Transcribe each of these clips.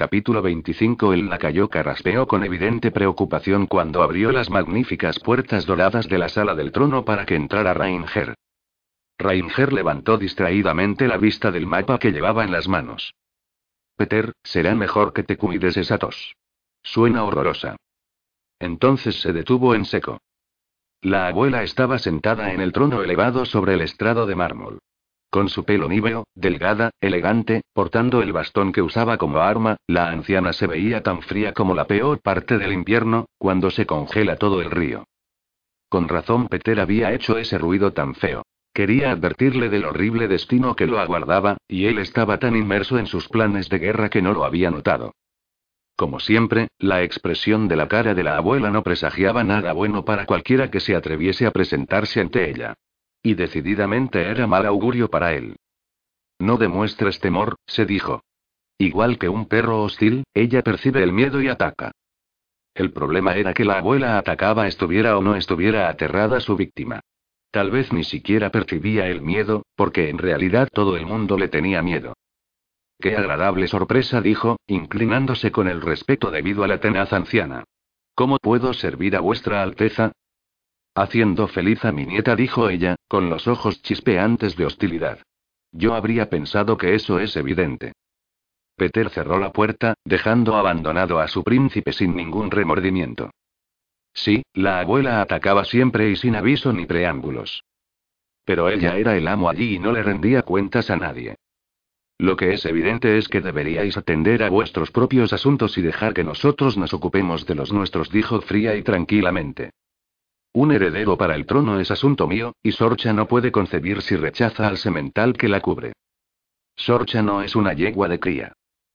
Capítulo 25 El lacayo carraspeó con evidente preocupación cuando abrió las magníficas puertas doradas de la sala del trono para que entrara Rainger. Rainger levantó distraídamente la vista del mapa que llevaba en las manos. Peter, será mejor que te cuides esa tos. Suena horrorosa. Entonces se detuvo en seco. La abuela estaba sentada en el trono elevado sobre el estrado de mármol. Con su pelo níveo, delgada, elegante, portando el bastón que usaba como arma, la anciana se veía tan fría como la peor parte del invierno, cuando se congela todo el río. Con razón Peter había hecho ese ruido tan feo. Quería advertirle del horrible destino que lo aguardaba, y él estaba tan inmerso en sus planes de guerra que no lo había notado. Como siempre, la expresión de la cara de la abuela no presagiaba nada bueno para cualquiera que se atreviese a presentarse ante ella. Y decididamente era mal augurio para él. No demuestres temor, se dijo. Igual que un perro hostil, ella percibe el miedo y ataca. El problema era que la abuela atacaba estuviera o no estuviera aterrada su víctima. Tal vez ni siquiera percibía el miedo, porque en realidad todo el mundo le tenía miedo. Qué agradable sorpresa, dijo, inclinándose con el respeto debido a la tenaz anciana. ¿Cómo puedo servir a vuestra Alteza? Haciendo feliz a mi nieta, dijo ella, con los ojos chispeantes de hostilidad. Yo habría pensado que eso es evidente. Peter cerró la puerta, dejando abandonado a su príncipe sin ningún remordimiento. Sí, la abuela atacaba siempre y sin aviso ni preámbulos. Pero ella era el amo allí y no le rendía cuentas a nadie. Lo que es evidente es que deberíais atender a vuestros propios asuntos y dejar que nosotros nos ocupemos de los nuestros, dijo fría y tranquilamente. Un heredero para el trono es asunto mío, y Sorcha no puede concebir si rechaza al semental que la cubre. Sorcha no es una yegua de cría.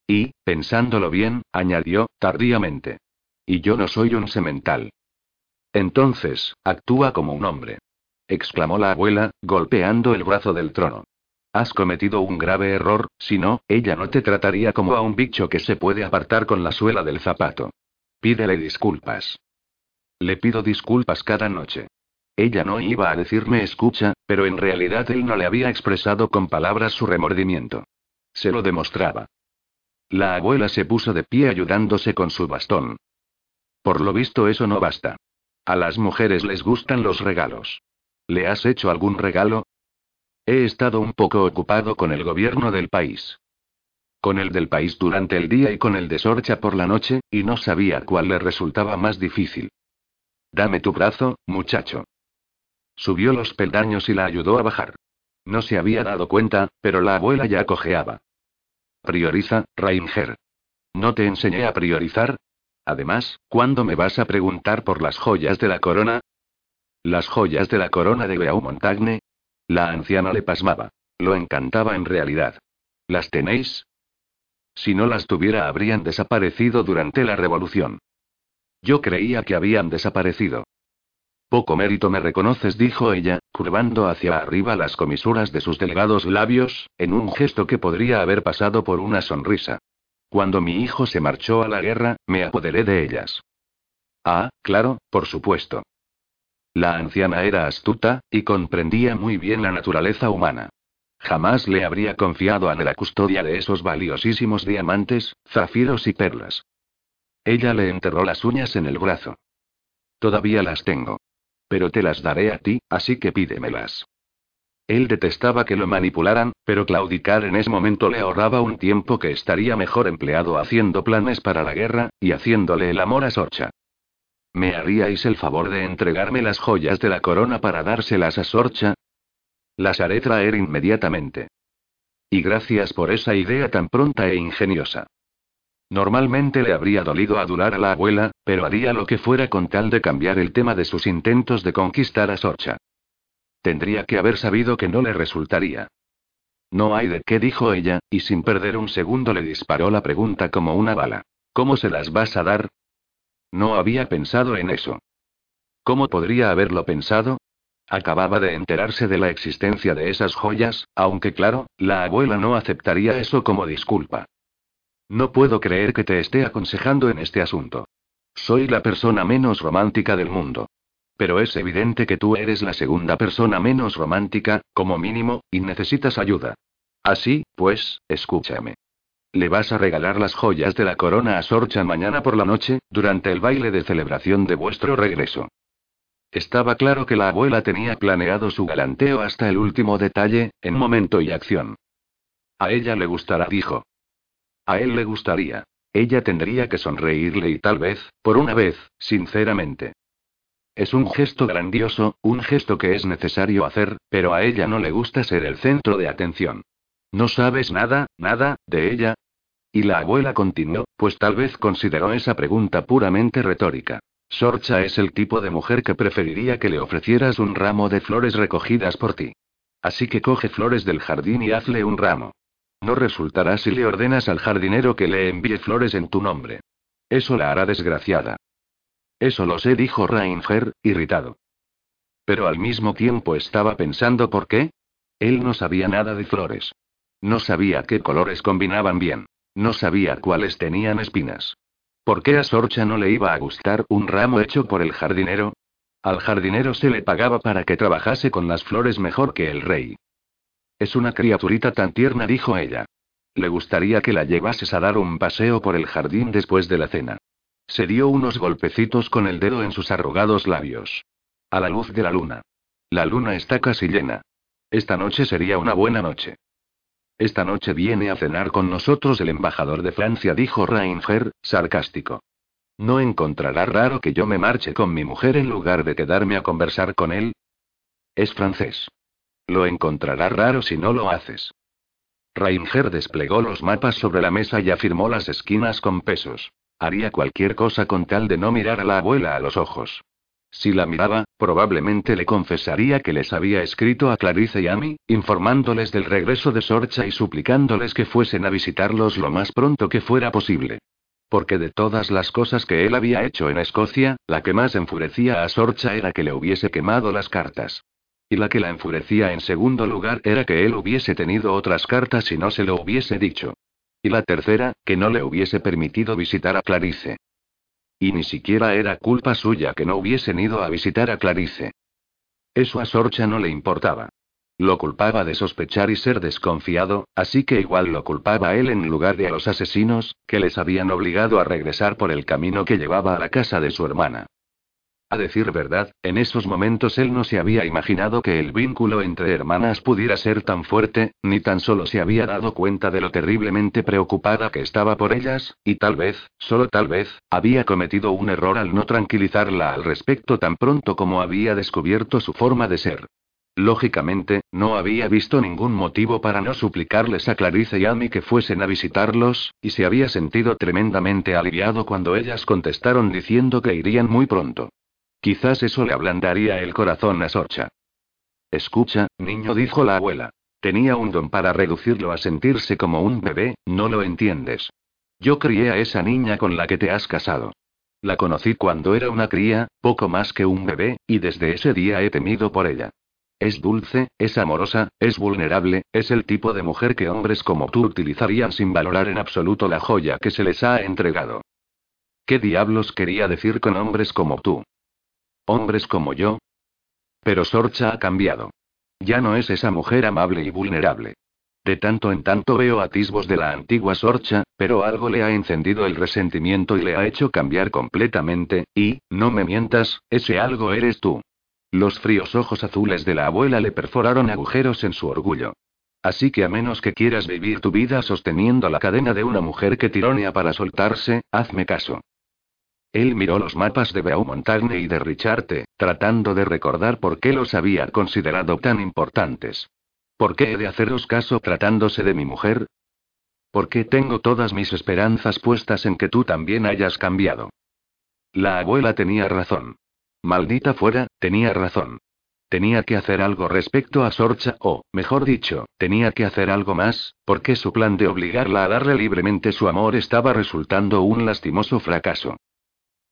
Y, pensándolo bien, añadió, tardíamente. Y yo no soy un semental. Entonces, actúa como un hombre. exclamó la abuela, golpeando el brazo del trono. Has cometido un grave error, si no, ella no te trataría como a un bicho que se puede apartar con la suela del zapato. Pídele disculpas. Le pido disculpas cada noche. Ella no iba a decirme escucha, pero en realidad él no le había expresado con palabras su remordimiento. Se lo demostraba. La abuela se puso de pie ayudándose con su bastón. Por lo visto eso no basta. A las mujeres les gustan los regalos. ¿Le has hecho algún regalo? He estado un poco ocupado con el gobierno del país. Con el del país durante el día y con el de Sorcha por la noche, y no sabía cuál le resultaba más difícil. Dame tu brazo, muchacho. Subió los peldaños y la ayudó a bajar. No se había dado cuenta, pero la abuela ya cojeaba. Prioriza, Rainger. ¿No te enseñé a priorizar? Además, ¿cuándo me vas a preguntar por las joyas de la corona? ¿Las joyas de la corona de Beaumontagne? La anciana le pasmaba. Lo encantaba en realidad. ¿Las tenéis? Si no las tuviera habrían desaparecido durante la revolución. Yo creía que habían desaparecido. Poco mérito me reconoces, dijo ella, curvando hacia arriba las comisuras de sus delgados labios, en un gesto que podría haber pasado por una sonrisa. Cuando mi hijo se marchó a la guerra, me apoderé de ellas. Ah, claro, por supuesto. La anciana era astuta, y comprendía muy bien la naturaleza humana. Jamás le habría confiado a la custodia de esos valiosísimos diamantes, zafiros y perlas. Ella le enterró las uñas en el brazo. Todavía las tengo. Pero te las daré a ti, así que pídemelas. Él detestaba que lo manipularan, pero claudicar en ese momento le ahorraba un tiempo que estaría mejor empleado haciendo planes para la guerra, y haciéndole el amor a Sorcha. ¿Me haríais el favor de entregarme las joyas de la corona para dárselas a Sorcha? Las haré traer inmediatamente. Y gracias por esa idea tan pronta e ingeniosa. Normalmente le habría dolido adular a la abuela, pero haría lo que fuera con tal de cambiar el tema de sus intentos de conquistar a Sorcha. Tendría que haber sabido que no le resultaría. No hay de qué, dijo ella, y sin perder un segundo le disparó la pregunta como una bala. ¿Cómo se las vas a dar? No había pensado en eso. ¿Cómo podría haberlo pensado? Acababa de enterarse de la existencia de esas joyas, aunque claro, la abuela no aceptaría eso como disculpa. No puedo creer que te esté aconsejando en este asunto. Soy la persona menos romántica del mundo. Pero es evidente que tú eres la segunda persona menos romántica, como mínimo, y necesitas ayuda. Así, pues, escúchame. Le vas a regalar las joyas de la corona a Sorcha mañana por la noche, durante el baile de celebración de vuestro regreso. Estaba claro que la abuela tenía planeado su galanteo hasta el último detalle, en momento y acción. A ella le gustará, dijo. A él le gustaría. Ella tendría que sonreírle y tal vez, por una vez, sinceramente. Es un gesto grandioso, un gesto que es necesario hacer, pero a ella no le gusta ser el centro de atención. ¿No sabes nada, nada, de ella? Y la abuela continuó, pues tal vez consideró esa pregunta puramente retórica. Sorcha es el tipo de mujer que preferiría que le ofrecieras un ramo de flores recogidas por ti. Así que coge flores del jardín y hazle un ramo. No resultará si le ordenas al jardinero que le envíe flores en tu nombre. Eso la hará desgraciada. Eso lo sé, dijo Rainger, irritado. Pero al mismo tiempo estaba pensando por qué. Él no sabía nada de flores. No sabía qué colores combinaban bien. No sabía cuáles tenían espinas. ¿Por qué a Sorcha no le iba a gustar un ramo hecho por el jardinero? Al jardinero se le pagaba para que trabajase con las flores mejor que el rey. Es una criaturita tan tierna, dijo ella. Le gustaría que la llevases a dar un paseo por el jardín después de la cena. Se dio unos golpecitos con el dedo en sus arrugados labios. A la luz de la luna. La luna está casi llena. Esta noche sería una buena noche. Esta noche viene a cenar con nosotros el embajador de Francia, dijo Rainger, sarcástico. ¿No encontrará raro que yo me marche con mi mujer en lugar de quedarme a conversar con él? Es francés. Lo encontrará raro si no lo haces. Rainger desplegó los mapas sobre la mesa y afirmó las esquinas con pesos. Haría cualquier cosa con tal de no mirar a la abuela a los ojos. Si la miraba, probablemente le confesaría que les había escrito a Clarice y a mí, informándoles del regreso de Sorcha y suplicándoles que fuesen a visitarlos lo más pronto que fuera posible. Porque de todas las cosas que él había hecho en Escocia, la que más enfurecía a Sorcha era que le hubiese quemado las cartas. Y la que la enfurecía en segundo lugar era que él hubiese tenido otras cartas y no se lo hubiese dicho. Y la tercera, que no le hubiese permitido visitar a Clarice. Y ni siquiera era culpa suya que no hubiesen ido a visitar a Clarice. Eso a Sorcha no le importaba. Lo culpaba de sospechar y ser desconfiado, así que igual lo culpaba a él en lugar de a los asesinos, que les habían obligado a regresar por el camino que llevaba a la casa de su hermana. A decir verdad, en esos momentos él no se había imaginado que el vínculo entre hermanas pudiera ser tan fuerte, ni tan solo se había dado cuenta de lo terriblemente preocupada que estaba por ellas, y tal vez, solo tal vez, había cometido un error al no tranquilizarla al respecto tan pronto como había descubierto su forma de ser. Lógicamente, no había visto ningún motivo para no suplicarles a Clarice y a mí que fuesen a visitarlos, y se había sentido tremendamente aliviado cuando ellas contestaron diciendo que irían muy pronto. Quizás eso le ablandaría el corazón a Sorcha. Escucha, niño, dijo la abuela. Tenía un don para reducirlo a sentirse como un bebé, no lo entiendes. Yo crié a esa niña con la que te has casado. La conocí cuando era una cría, poco más que un bebé, y desde ese día he temido por ella. Es dulce, es amorosa, es vulnerable, es el tipo de mujer que hombres como tú utilizarían sin valorar en absoluto la joya que se les ha entregado. ¿Qué diablos quería decir con hombres como tú? Hombres como yo. Pero Sorcha ha cambiado. Ya no es esa mujer amable y vulnerable. De tanto en tanto veo atisbos de la antigua Sorcha, pero algo le ha encendido el resentimiento y le ha hecho cambiar completamente, y, no me mientas, ese algo eres tú. Los fríos ojos azules de la abuela le perforaron agujeros en su orgullo. Así que a menos que quieras vivir tu vida sosteniendo la cadena de una mujer que tironea para soltarse, hazme caso. Él miró los mapas de Beaumontagne y de Richarte, tratando de recordar por qué los había considerado tan importantes. ¿Por qué he de haceros caso tratándose de mi mujer? ¿Por qué tengo todas mis esperanzas puestas en que tú también hayas cambiado? La abuela tenía razón. Maldita fuera, tenía razón. Tenía que hacer algo respecto a Sorcha, o, mejor dicho, tenía que hacer algo más, porque su plan de obligarla a darle libremente su amor estaba resultando un lastimoso fracaso.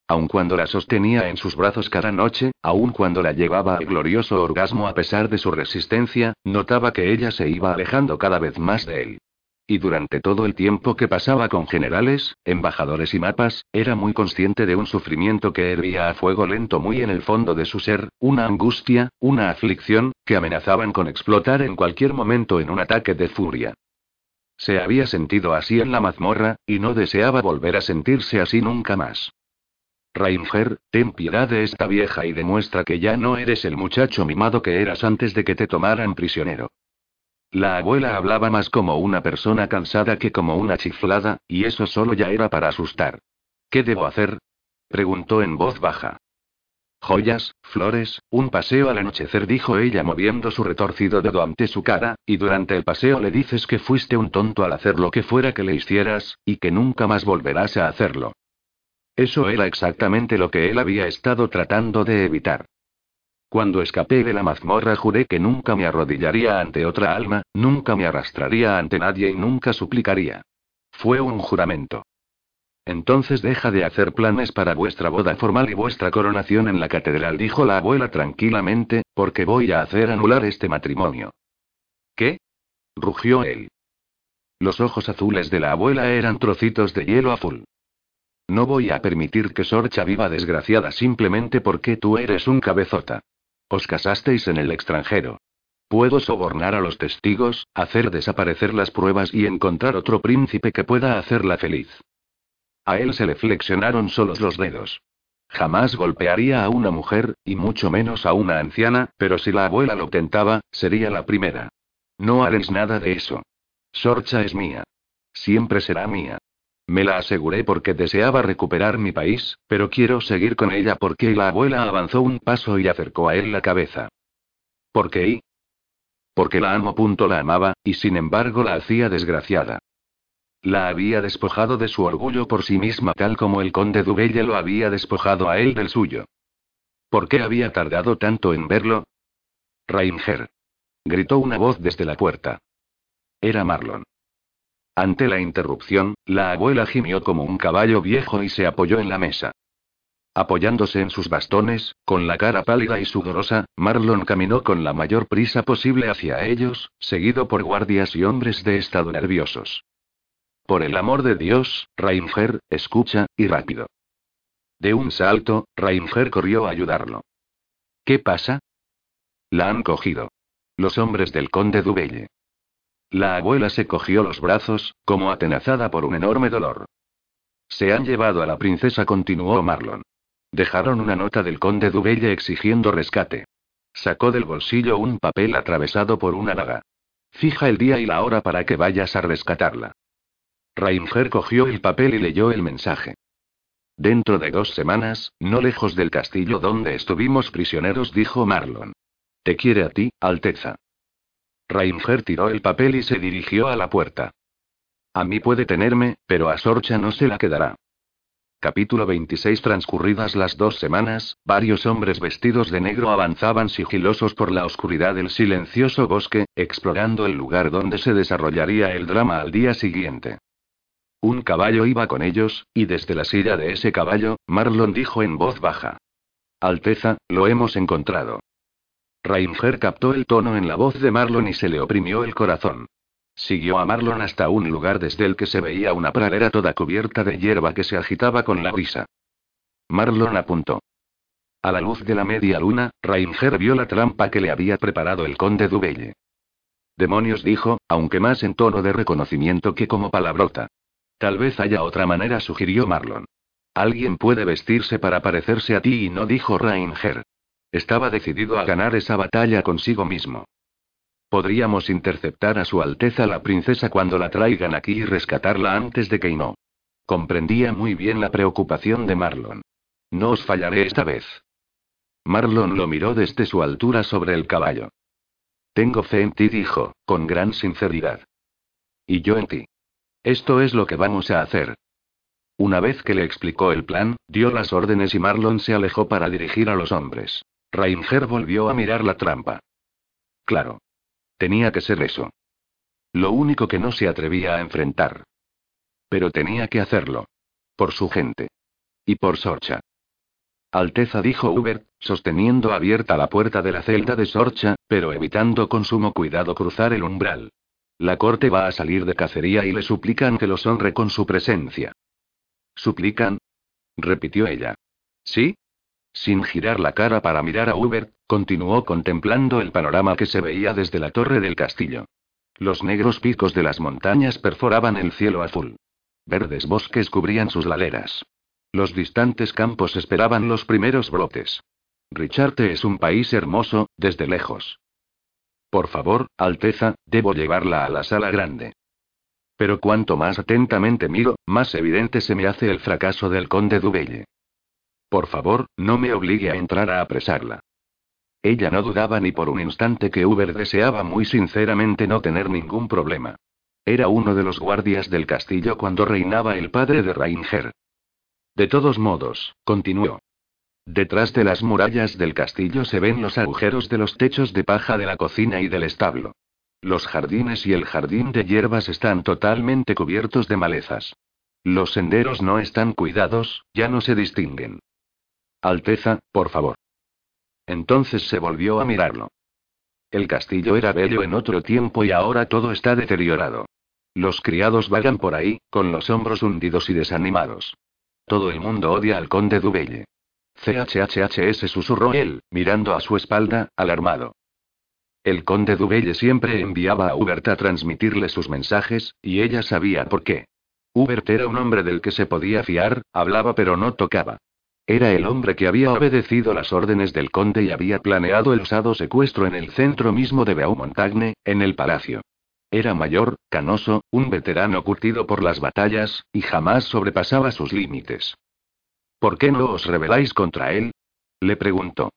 Aun cuando la sostenía en sus brazos cada noche, aun cuando la llevaba al glorioso orgasmo a pesar de su resistencia, notaba que ella se iba alejando cada vez más de él. Y durante todo el tiempo que pasaba con generales, embajadores y mapas, era muy consciente de un sufrimiento que hervía a fuego lento muy en el fondo de su ser, una angustia, una aflicción, que amenazaban con explotar en cualquier momento en un ataque de furia. Se había sentido así en la mazmorra, y no deseaba volver a sentirse así nunca más. Reinger, ten piedad de esta vieja y demuestra que ya no eres el muchacho mimado que eras antes de que te tomaran prisionero. La abuela hablaba más como una persona cansada que como una chiflada, y eso solo ya era para asustar. ¿Qué debo hacer? preguntó en voz baja. Joyas, flores, un paseo al anochecer, dijo ella moviendo su retorcido dedo ante su cara, y durante el paseo le dices que fuiste un tonto al hacer lo que fuera que le hicieras, y que nunca más volverás a hacerlo. Eso era exactamente lo que él había estado tratando de evitar. Cuando escapé de la mazmorra juré que nunca me arrodillaría ante otra alma, nunca me arrastraría ante nadie y nunca suplicaría. Fue un juramento. Entonces deja de hacer planes para vuestra boda formal y vuestra coronación en la catedral, dijo la abuela tranquilamente, porque voy a hacer anular este matrimonio. ¿Qué? rugió él. Los ojos azules de la abuela eran trocitos de hielo azul. No voy a permitir que Sorcha viva desgraciada simplemente porque tú eres un cabezota. Os casasteis en el extranjero. Puedo sobornar a los testigos, hacer desaparecer las pruebas y encontrar otro príncipe que pueda hacerla feliz. A él se le flexionaron solos los dedos. Jamás golpearía a una mujer, y mucho menos a una anciana, pero si la abuela lo tentaba, sería la primera. No haréis nada de eso. Sorcha es mía. Siempre será mía. Me la aseguré porque deseaba recuperar mi país, pero quiero seguir con ella porque la abuela avanzó un paso y acercó a él la cabeza. ¿Por qué? Porque la amo. Punto la amaba, y sin embargo la hacía desgraciada. La había despojado de su orgullo por sí misma tal como el conde Dubelle lo había despojado a él del suyo. ¿Por qué había tardado tanto en verlo? Reinger. Gritó una voz desde la puerta. Era Marlon. Ante la interrupción, la abuela gimió como un caballo viejo y se apoyó en la mesa. Apoyándose en sus bastones, con la cara pálida y sudorosa, Marlon caminó con la mayor prisa posible hacia ellos, seguido por guardias y hombres de estado nerviosos. Por el amor de Dios, Reinger, escucha, y rápido. De un salto, Reinger corrió a ayudarlo. ¿Qué pasa? La han cogido. Los hombres del conde Dubelle. La abuela se cogió los brazos, como atenazada por un enorme dolor. Se han llevado a la princesa, continuó Marlon. Dejaron una nota del conde Dubelle exigiendo rescate. Sacó del bolsillo un papel atravesado por una daga. Fija el día y la hora para que vayas a rescatarla. Reinger cogió el papel y leyó el mensaje. Dentro de dos semanas, no lejos del castillo donde estuvimos prisioneros, dijo Marlon. Te quiere a ti, Alteza. Reinger tiró el papel y se dirigió a la puerta. A mí puede tenerme, pero a Sorcha no se la quedará. Capítulo 26 Transcurridas las dos semanas, varios hombres vestidos de negro avanzaban sigilosos por la oscuridad del silencioso bosque, explorando el lugar donde se desarrollaría el drama al día siguiente. Un caballo iba con ellos, y desde la silla de ese caballo, Marlon dijo en voz baja. Alteza, lo hemos encontrado. Reinger captó el tono en la voz de Marlon y se le oprimió el corazón. Siguió a Marlon hasta un lugar desde el que se veía una pradera toda cubierta de hierba que se agitaba con la brisa. Marlon apuntó. A la luz de la media luna, Reinger vio la trampa que le había preparado el conde Dubelle. Demonios dijo, aunque más en tono de reconocimiento que como palabrota. Tal vez haya otra manera, sugirió Marlon. Alguien puede vestirse para parecerse a ti y no dijo Reinger. Estaba decidido a ganar esa batalla consigo mismo. Podríamos interceptar a Su Alteza la princesa cuando la traigan aquí y rescatarla antes de que no. Comprendía muy bien la preocupación de Marlon. No os fallaré esta vez. Marlon lo miró desde su altura sobre el caballo. Tengo fe en ti, dijo, con gran sinceridad. Y yo en ti. Esto es lo que vamos a hacer. Una vez que le explicó el plan, dio las órdenes y Marlon se alejó para dirigir a los hombres. Rainger volvió a mirar la trampa. Claro. Tenía que ser eso. Lo único que no se atrevía a enfrentar. Pero tenía que hacerlo. Por su gente. Y por Sorcha. Alteza dijo Hubert, sosteniendo abierta la puerta de la celda de Sorcha, pero evitando con sumo cuidado cruzar el umbral. La corte va a salir de cacería y le suplican que los honre con su presencia. ¿Suplican? repitió ella. ¿Sí? Sin girar la cara para mirar a Hubert, continuó contemplando el panorama que se veía desde la torre del castillo. Los negros picos de las montañas perforaban el cielo azul. Verdes bosques cubrían sus laderas. Los distantes campos esperaban los primeros brotes. Richarte es un país hermoso, desde lejos. Por favor, Alteza, debo llevarla a la sala grande. Pero cuanto más atentamente miro, más evidente se me hace el fracaso del conde Dubelle. Por favor, no me obligue a entrar a apresarla. Ella no dudaba ni por un instante que Uber deseaba muy sinceramente no tener ningún problema. Era uno de los guardias del castillo cuando reinaba el padre de Rainger. De todos modos, continuó. Detrás de las murallas del castillo se ven los agujeros de los techos de paja de la cocina y del establo. Los jardines y el jardín de hierbas están totalmente cubiertos de malezas. Los senderos no están cuidados, ya no se distinguen. Alteza, por favor. Entonces se volvió a mirarlo. El castillo era bello en otro tiempo y ahora todo está deteriorado. Los criados vagan por ahí, con los hombros hundidos y desanimados. Todo el mundo odia al conde Dubelle. CHHHS susurró él, mirando a su espalda, alarmado. El conde Dubelle siempre enviaba a Hubert a transmitirle sus mensajes, y ella sabía por qué. Hubert era un hombre del que se podía fiar, hablaba pero no tocaba. Era el hombre que había obedecido las órdenes del conde y había planeado el osado secuestro en el centro mismo de Beaumontagne, en el palacio. Era mayor, canoso, un veterano curtido por las batallas, y jamás sobrepasaba sus límites. ¿Por qué no os rebeláis contra él? Le preguntó.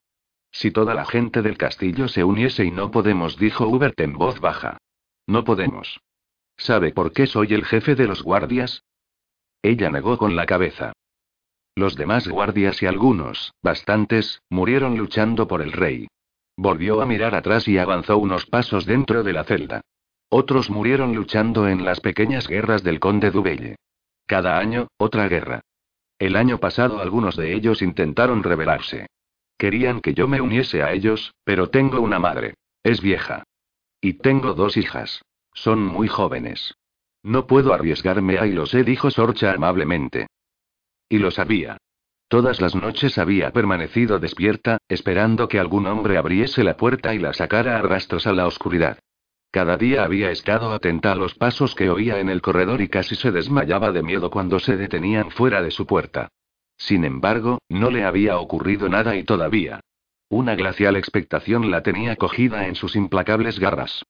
Si toda la gente del castillo se uniese y no podemos, dijo Hubert en voz baja. No podemos. ¿Sabe por qué soy el jefe de los guardias? Ella negó con la cabeza. Los demás guardias y algunos, bastantes, murieron luchando por el rey. Volvió a mirar atrás y avanzó unos pasos dentro de la celda. Otros murieron luchando en las pequeñas guerras del conde Dubelle. Cada año, otra guerra. El año pasado algunos de ellos intentaron rebelarse. Querían que yo me uniese a ellos, pero tengo una madre. Es vieja. Y tengo dos hijas. Son muy jóvenes. No puedo arriesgarme ahí lo sé, dijo Sorcha amablemente. Y lo sabía. Todas las noches había permanecido despierta, esperando que algún hombre abriese la puerta y la sacara a rastros a la oscuridad. Cada día había estado atenta a los pasos que oía en el corredor y casi se desmayaba de miedo cuando se detenían fuera de su puerta. Sin embargo, no le había ocurrido nada y todavía. Una glacial expectación la tenía cogida en sus implacables garras.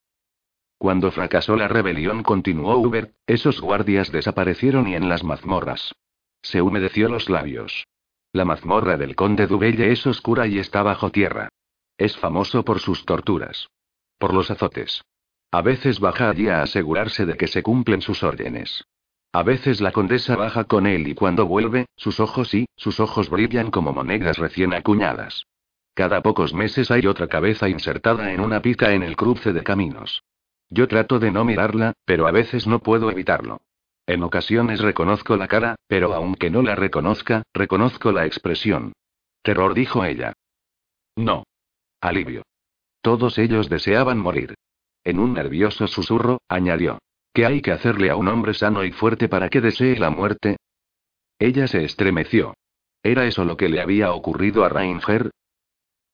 Cuando fracasó la rebelión, continuó Hubert, esos guardias desaparecieron y en las mazmorras. Se humedeció los labios. La mazmorra del conde Dubelle es oscura y está bajo tierra. Es famoso por sus torturas. Por los azotes. A veces baja allí a asegurarse de que se cumplen sus órdenes. A veces la condesa baja con él y cuando vuelve, sus ojos y, sus ojos brillan como monedas recién acuñadas. Cada pocos meses hay otra cabeza insertada en una pica en el cruce de caminos. Yo trato de no mirarla, pero a veces no puedo evitarlo. En ocasiones reconozco la cara, pero aunque no la reconozca, reconozco la expresión. Terror dijo ella. No. Alivio. Todos ellos deseaban morir. En un nervioso susurro, añadió. ¿Qué hay que hacerle a un hombre sano y fuerte para que desee la muerte? Ella se estremeció. ¿Era eso lo que le había ocurrido a Rainger?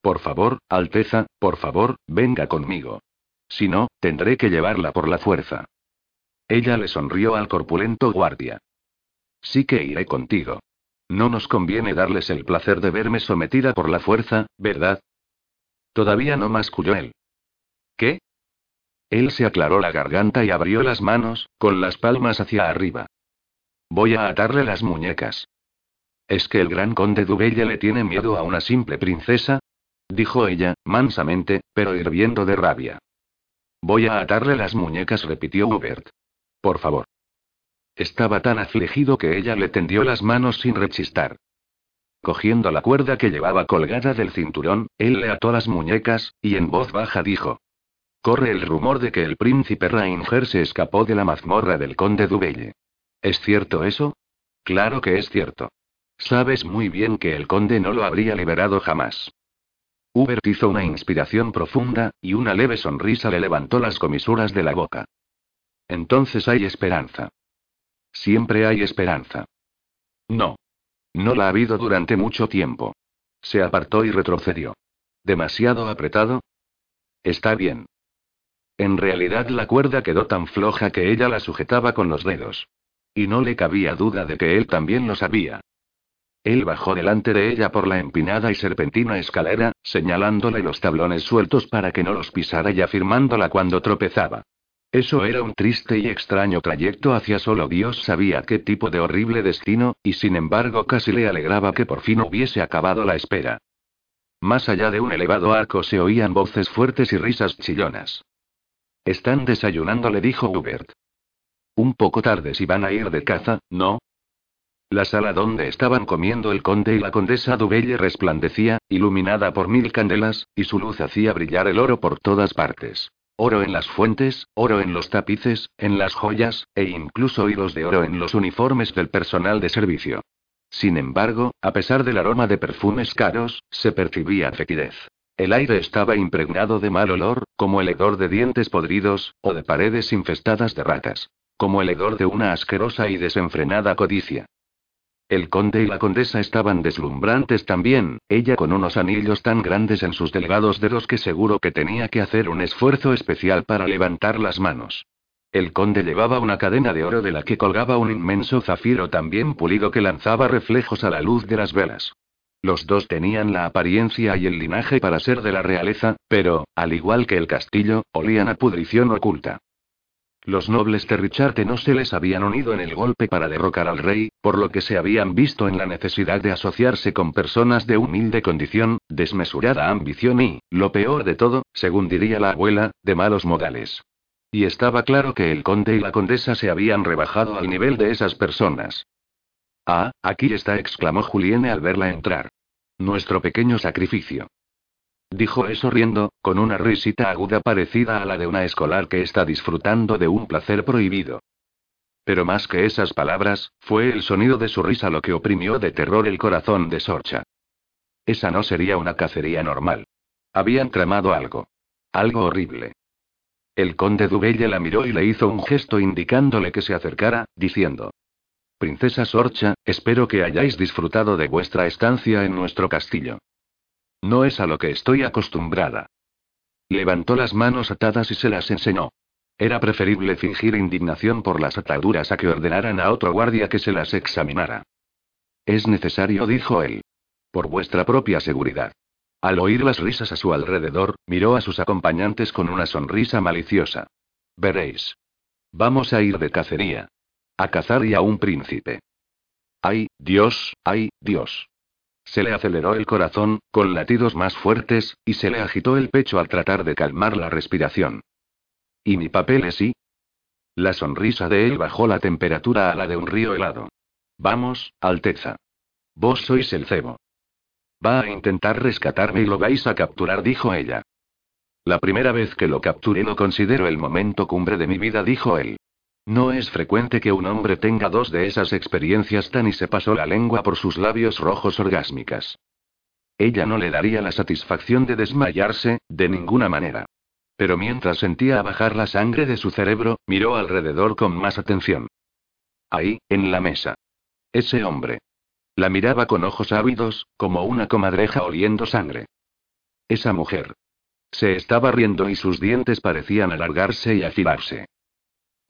Por favor, Alteza, por favor, venga conmigo. Si no, tendré que llevarla por la fuerza. Ella le sonrió al corpulento guardia. Sí que iré contigo. No nos conviene darles el placer de verme sometida por la fuerza, ¿verdad? Todavía no masculló él. ¿Qué? Él se aclaró la garganta y abrió las manos, con las palmas hacia arriba. Voy a atarle las muñecas. ¿Es que el gran conde Dubelle le tiene miedo a una simple princesa? dijo ella, mansamente, pero hirviendo de rabia. Voy a atarle las muñecas, repitió Hubert. Por favor. Estaba tan afligido que ella le tendió las manos sin rechistar. Cogiendo la cuerda que llevaba colgada del cinturón, él le ató las muñecas, y en voz baja dijo: Corre el rumor de que el príncipe Ranger se escapó de la mazmorra del conde Dubelle. ¿Es cierto eso? Claro que es cierto. Sabes muy bien que el conde no lo habría liberado jamás. Hubert hizo una inspiración profunda, y una leve sonrisa le levantó las comisuras de la boca. Entonces hay esperanza. Siempre hay esperanza. No. No la ha habido durante mucho tiempo. Se apartó y retrocedió. ¿Demasiado apretado? Está bien. En realidad la cuerda quedó tan floja que ella la sujetaba con los dedos. Y no le cabía duda de que él también lo sabía. Él bajó delante de ella por la empinada y serpentina escalera, señalándole los tablones sueltos para que no los pisara y afirmándola cuando tropezaba. Eso era un triste y extraño trayecto hacia solo Dios sabía qué tipo de horrible destino, y sin embargo casi le alegraba que por fin hubiese acabado la espera. Más allá de un elevado arco se oían voces fuertes y risas chillonas. Están desayunando, le dijo Hubert. Un poco tarde si van a ir de caza, ¿no? La sala donde estaban comiendo el conde y la condesa Dubelle resplandecía, iluminada por mil candelas, y su luz hacía brillar el oro por todas partes. Oro en las fuentes, oro en los tapices, en las joyas, e incluso hilos de oro en los uniformes del personal de servicio. Sin embargo, a pesar del aroma de perfumes caros, se percibía fetidez. El aire estaba impregnado de mal olor, como el hedor de dientes podridos, o de paredes infestadas de ratas. Como el hedor de una asquerosa y desenfrenada codicia. El conde y la condesa estaban deslumbrantes también, ella con unos anillos tan grandes en sus delgados dedos que seguro que tenía que hacer un esfuerzo especial para levantar las manos. El conde llevaba una cadena de oro de la que colgaba un inmenso zafiro también pulido que lanzaba reflejos a la luz de las velas. Los dos tenían la apariencia y el linaje para ser de la realeza, pero, al igual que el castillo, olían a pudrición oculta. Los nobles de Richarte no se les habían unido en el golpe para derrocar al rey, por lo que se habían visto en la necesidad de asociarse con personas de humilde condición, desmesurada ambición y, lo peor de todo, según diría la abuela, de malos modales. Y estaba claro que el conde y la condesa se habían rebajado al nivel de esas personas. Ah, aquí está, exclamó Juliene al verla entrar. Nuestro pequeño sacrificio. Dijo eso riendo, con una risita aguda parecida a la de una escolar que está disfrutando de un placer prohibido. Pero más que esas palabras, fue el sonido de su risa lo que oprimió de terror el corazón de Sorcha. Esa no sería una cacería normal. Habían tramado algo. Algo horrible. El conde Dubelle la miró y le hizo un gesto indicándole que se acercara, diciendo: Princesa Sorcha, espero que hayáis disfrutado de vuestra estancia en nuestro castillo. No es a lo que estoy acostumbrada. Levantó las manos atadas y se las enseñó. Era preferible fingir indignación por las ataduras a que ordenaran a otro guardia que se las examinara. Es necesario, dijo él. Por vuestra propia seguridad. Al oír las risas a su alrededor, miró a sus acompañantes con una sonrisa maliciosa. Veréis. Vamos a ir de cacería. A cazar y a un príncipe. ¡Ay, Dios, ay, Dios! Se le aceleró el corazón, con latidos más fuertes, y se le agitó el pecho al tratar de calmar la respiración. ¿Y mi papel es sí? La sonrisa de él bajó la temperatura a la de un río helado. Vamos, Alteza. Vos sois el cebo. Va a intentar rescatarme y lo vais a capturar, dijo ella. La primera vez que lo capturé lo considero el momento cumbre de mi vida, dijo él. No es frecuente que un hombre tenga dos de esas experiencias tan y se pasó la lengua por sus labios rojos orgásmicas. Ella no le daría la satisfacción de desmayarse, de ninguna manera. Pero mientras sentía bajar la sangre de su cerebro, miró alrededor con más atención. Ahí, en la mesa. Ese hombre. La miraba con ojos ávidos, como una comadreja oliendo sangre. Esa mujer. Se estaba riendo y sus dientes parecían alargarse y afilarse.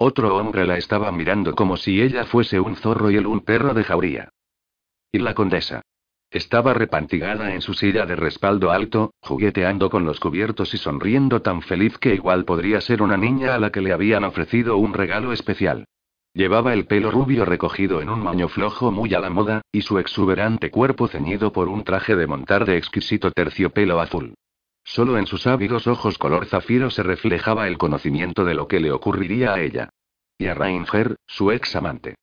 Otro hombre la estaba mirando como si ella fuese un zorro y él un perro de jauría. Y la condesa. Estaba repantigada en su silla de respaldo alto, jugueteando con los cubiertos y sonriendo tan feliz que igual podría ser una niña a la que le habían ofrecido un regalo especial. Llevaba el pelo rubio recogido en un maño flojo muy a la moda, y su exuberante cuerpo ceñido por un traje de montar de exquisito terciopelo azul. Solo en sus ávidos ojos color zafiro se reflejaba el conocimiento de lo que le ocurriría a ella. Y a Reinger, su ex amante.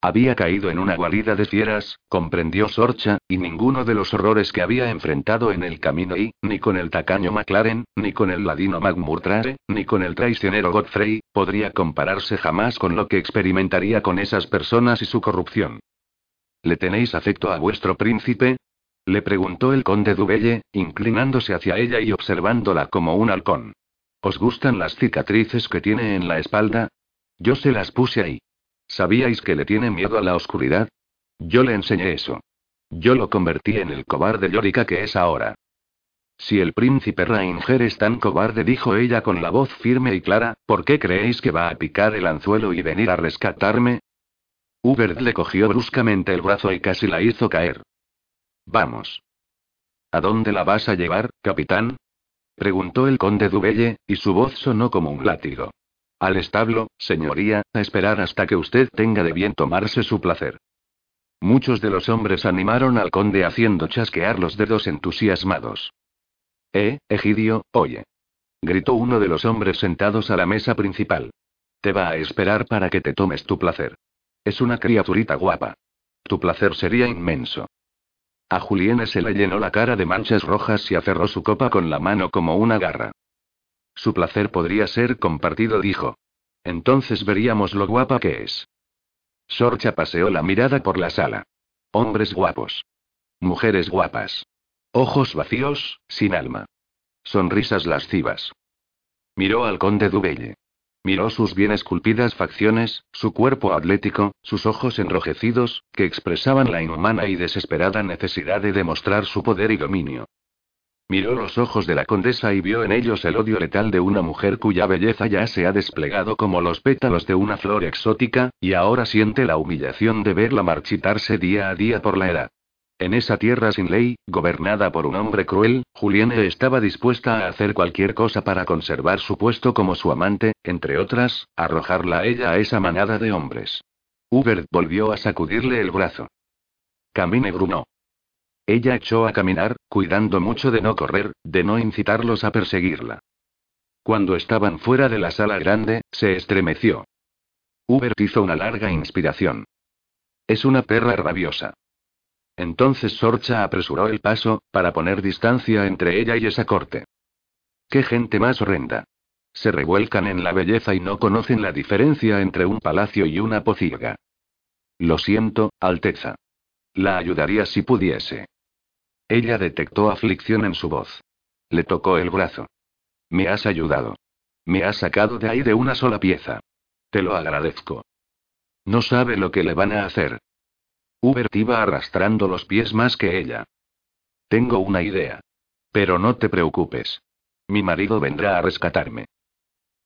Había caído en una guarida de fieras, comprendió Sorcha, y ninguno de los horrores que había enfrentado en el camino y, ni con el tacaño McLaren, ni con el ladino McMurtry, ni con el traicionero Godfrey, podría compararse jamás con lo que experimentaría con esas personas y su corrupción. ¿Le tenéis afecto a vuestro príncipe? Le preguntó el conde Dubelle, inclinándose hacia ella y observándola como un halcón. ¿Os gustan las cicatrices que tiene en la espalda? Yo se las puse ahí. ¿Sabíais que le tiene miedo a la oscuridad? Yo le enseñé eso. Yo lo convertí en el cobarde Yorica que es ahora. Si el príncipe Rainger es tan cobarde, dijo ella con la voz firme y clara, ¿por qué creéis que va a picar el anzuelo y venir a rescatarme? Hubert le cogió bruscamente el brazo y casi la hizo caer. Vamos. ¿A dónde la vas a llevar, capitán? preguntó el conde Dubelle, y su voz sonó como un látigo. Al establo, señoría, a esperar hasta que usted tenga de bien tomarse su placer. Muchos de los hombres animaron al conde haciendo chasquear los dedos entusiasmados. Eh, Egidio, oye. Gritó uno de los hombres sentados a la mesa principal. Te va a esperar para que te tomes tu placer. Es una criaturita guapa. Tu placer sería inmenso. A Juliene se le llenó la cara de manchas rojas y aferró su copa con la mano como una garra. Su placer podría ser compartido, dijo. Entonces veríamos lo guapa que es. Sorcha paseó la mirada por la sala. Hombres guapos. Mujeres guapas. Ojos vacíos, sin alma. Sonrisas lascivas. Miró al conde Dubelle. Miró sus bien esculpidas facciones, su cuerpo atlético, sus ojos enrojecidos, que expresaban la inhumana y desesperada necesidad de demostrar su poder y dominio. Miró los ojos de la condesa y vio en ellos el odio letal de una mujer cuya belleza ya se ha desplegado como los pétalos de una flor exótica, y ahora siente la humillación de verla marchitarse día a día por la edad. En esa tierra sin ley, gobernada por un hombre cruel, Julienne estaba dispuesta a hacer cualquier cosa para conservar su puesto como su amante, entre otras, arrojarla a ella a esa manada de hombres. Hubert volvió a sacudirle el brazo. Camine Bruno. Ella echó a caminar, cuidando mucho de no correr, de no incitarlos a perseguirla. Cuando estaban fuera de la sala grande, se estremeció. Hubert hizo una larga inspiración. Es una perra rabiosa. Entonces Sorcha apresuró el paso, para poner distancia entre ella y esa corte. ¡Qué gente más horrenda! Se revuelcan en la belleza y no conocen la diferencia entre un palacio y una pociega. Lo siento, Alteza. La ayudaría si pudiese. Ella detectó aflicción en su voz. Le tocó el brazo. Me has ayudado. Me has sacado de ahí de una sola pieza. Te lo agradezco. No sabe lo que le van a hacer. Hubert iba arrastrando los pies más que ella. Tengo una idea. Pero no te preocupes. Mi marido vendrá a rescatarme.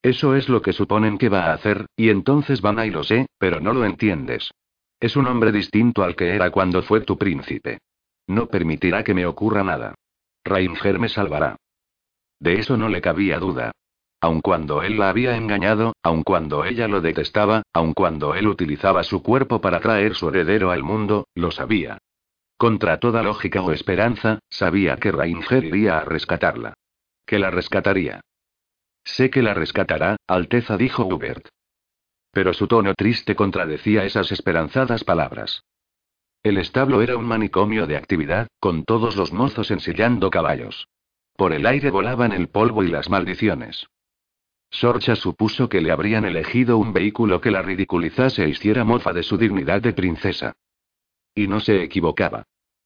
Eso es lo que suponen que va a hacer, y entonces van a y lo sé, pero no lo entiendes. Es un hombre distinto al que era cuando fue tu príncipe. No permitirá que me ocurra nada. Rainger me salvará. De eso no le cabía duda. Aun cuando él la había engañado, aun cuando ella lo detestaba, aun cuando él utilizaba su cuerpo para traer su heredero al mundo, lo sabía. Contra toda lógica o esperanza, sabía que Rainger iría a rescatarla. Que la rescataría. Sé que la rescatará, Alteza dijo Hubert. Pero su tono triste contradecía esas esperanzadas palabras. El establo era un manicomio de actividad, con todos los mozos ensillando caballos. Por el aire volaban el polvo y las maldiciones. Sorcha supuso que le habrían elegido un vehículo que la ridiculizase e hiciera mofa de su dignidad de princesa. Y no se equivocaba.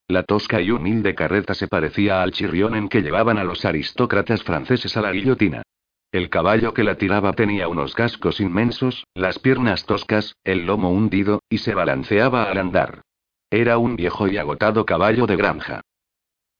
La tosca y humilde carreta se parecía al chirrión en que llevaban a los aristócratas franceses a la guillotina. El caballo que la tiraba tenía unos cascos inmensos, las piernas toscas, el lomo hundido, y se balanceaba al andar. Era un viejo y agotado caballo de granja.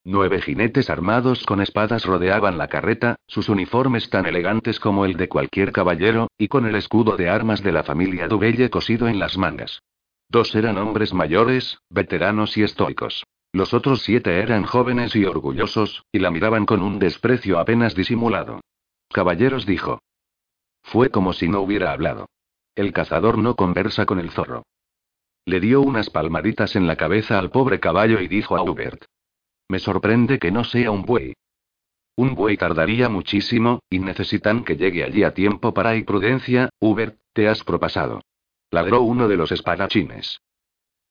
Nueve jinetes armados con espadas rodeaban la carreta, sus uniformes tan elegantes como el de cualquier caballero, y con el escudo de armas de la familia Dubelle cosido en las mangas. Dos eran hombres mayores, veteranos y estoicos. Los otros siete eran jóvenes y orgullosos, y la miraban con un desprecio apenas disimulado. Caballeros dijo. Fue como si no hubiera hablado. El cazador no conversa con el zorro. Le dio unas palmaditas en la cabeza al pobre caballo y dijo a Hubert. Me sorprende que no sea un buey. Un buey tardaría muchísimo, y necesitan que llegue allí a tiempo para y prudencia, Hubert, te has propasado. ladró uno de los espadachines.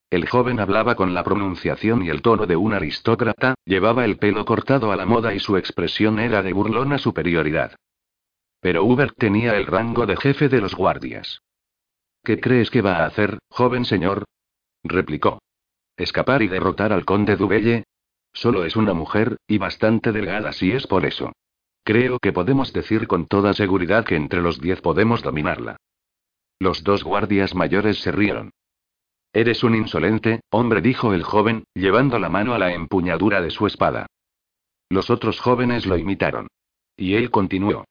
El joven hablaba con la pronunciación y el tono de un aristócrata, llevaba el pelo cortado a la moda y su expresión era de burlona superioridad. Pero Hubert tenía el rango de jefe de los guardias. ¿Qué crees que va a hacer, joven señor? replicó. ¿Escapar y derrotar al conde Dubelle? Solo es una mujer, y bastante delgada si es por eso. Creo que podemos decir con toda seguridad que entre los diez podemos dominarla. Los dos guardias mayores se rieron. Eres un insolente, hombre, dijo el joven, llevando la mano a la empuñadura de su espada. Los otros jóvenes lo imitaron. Y él continuó.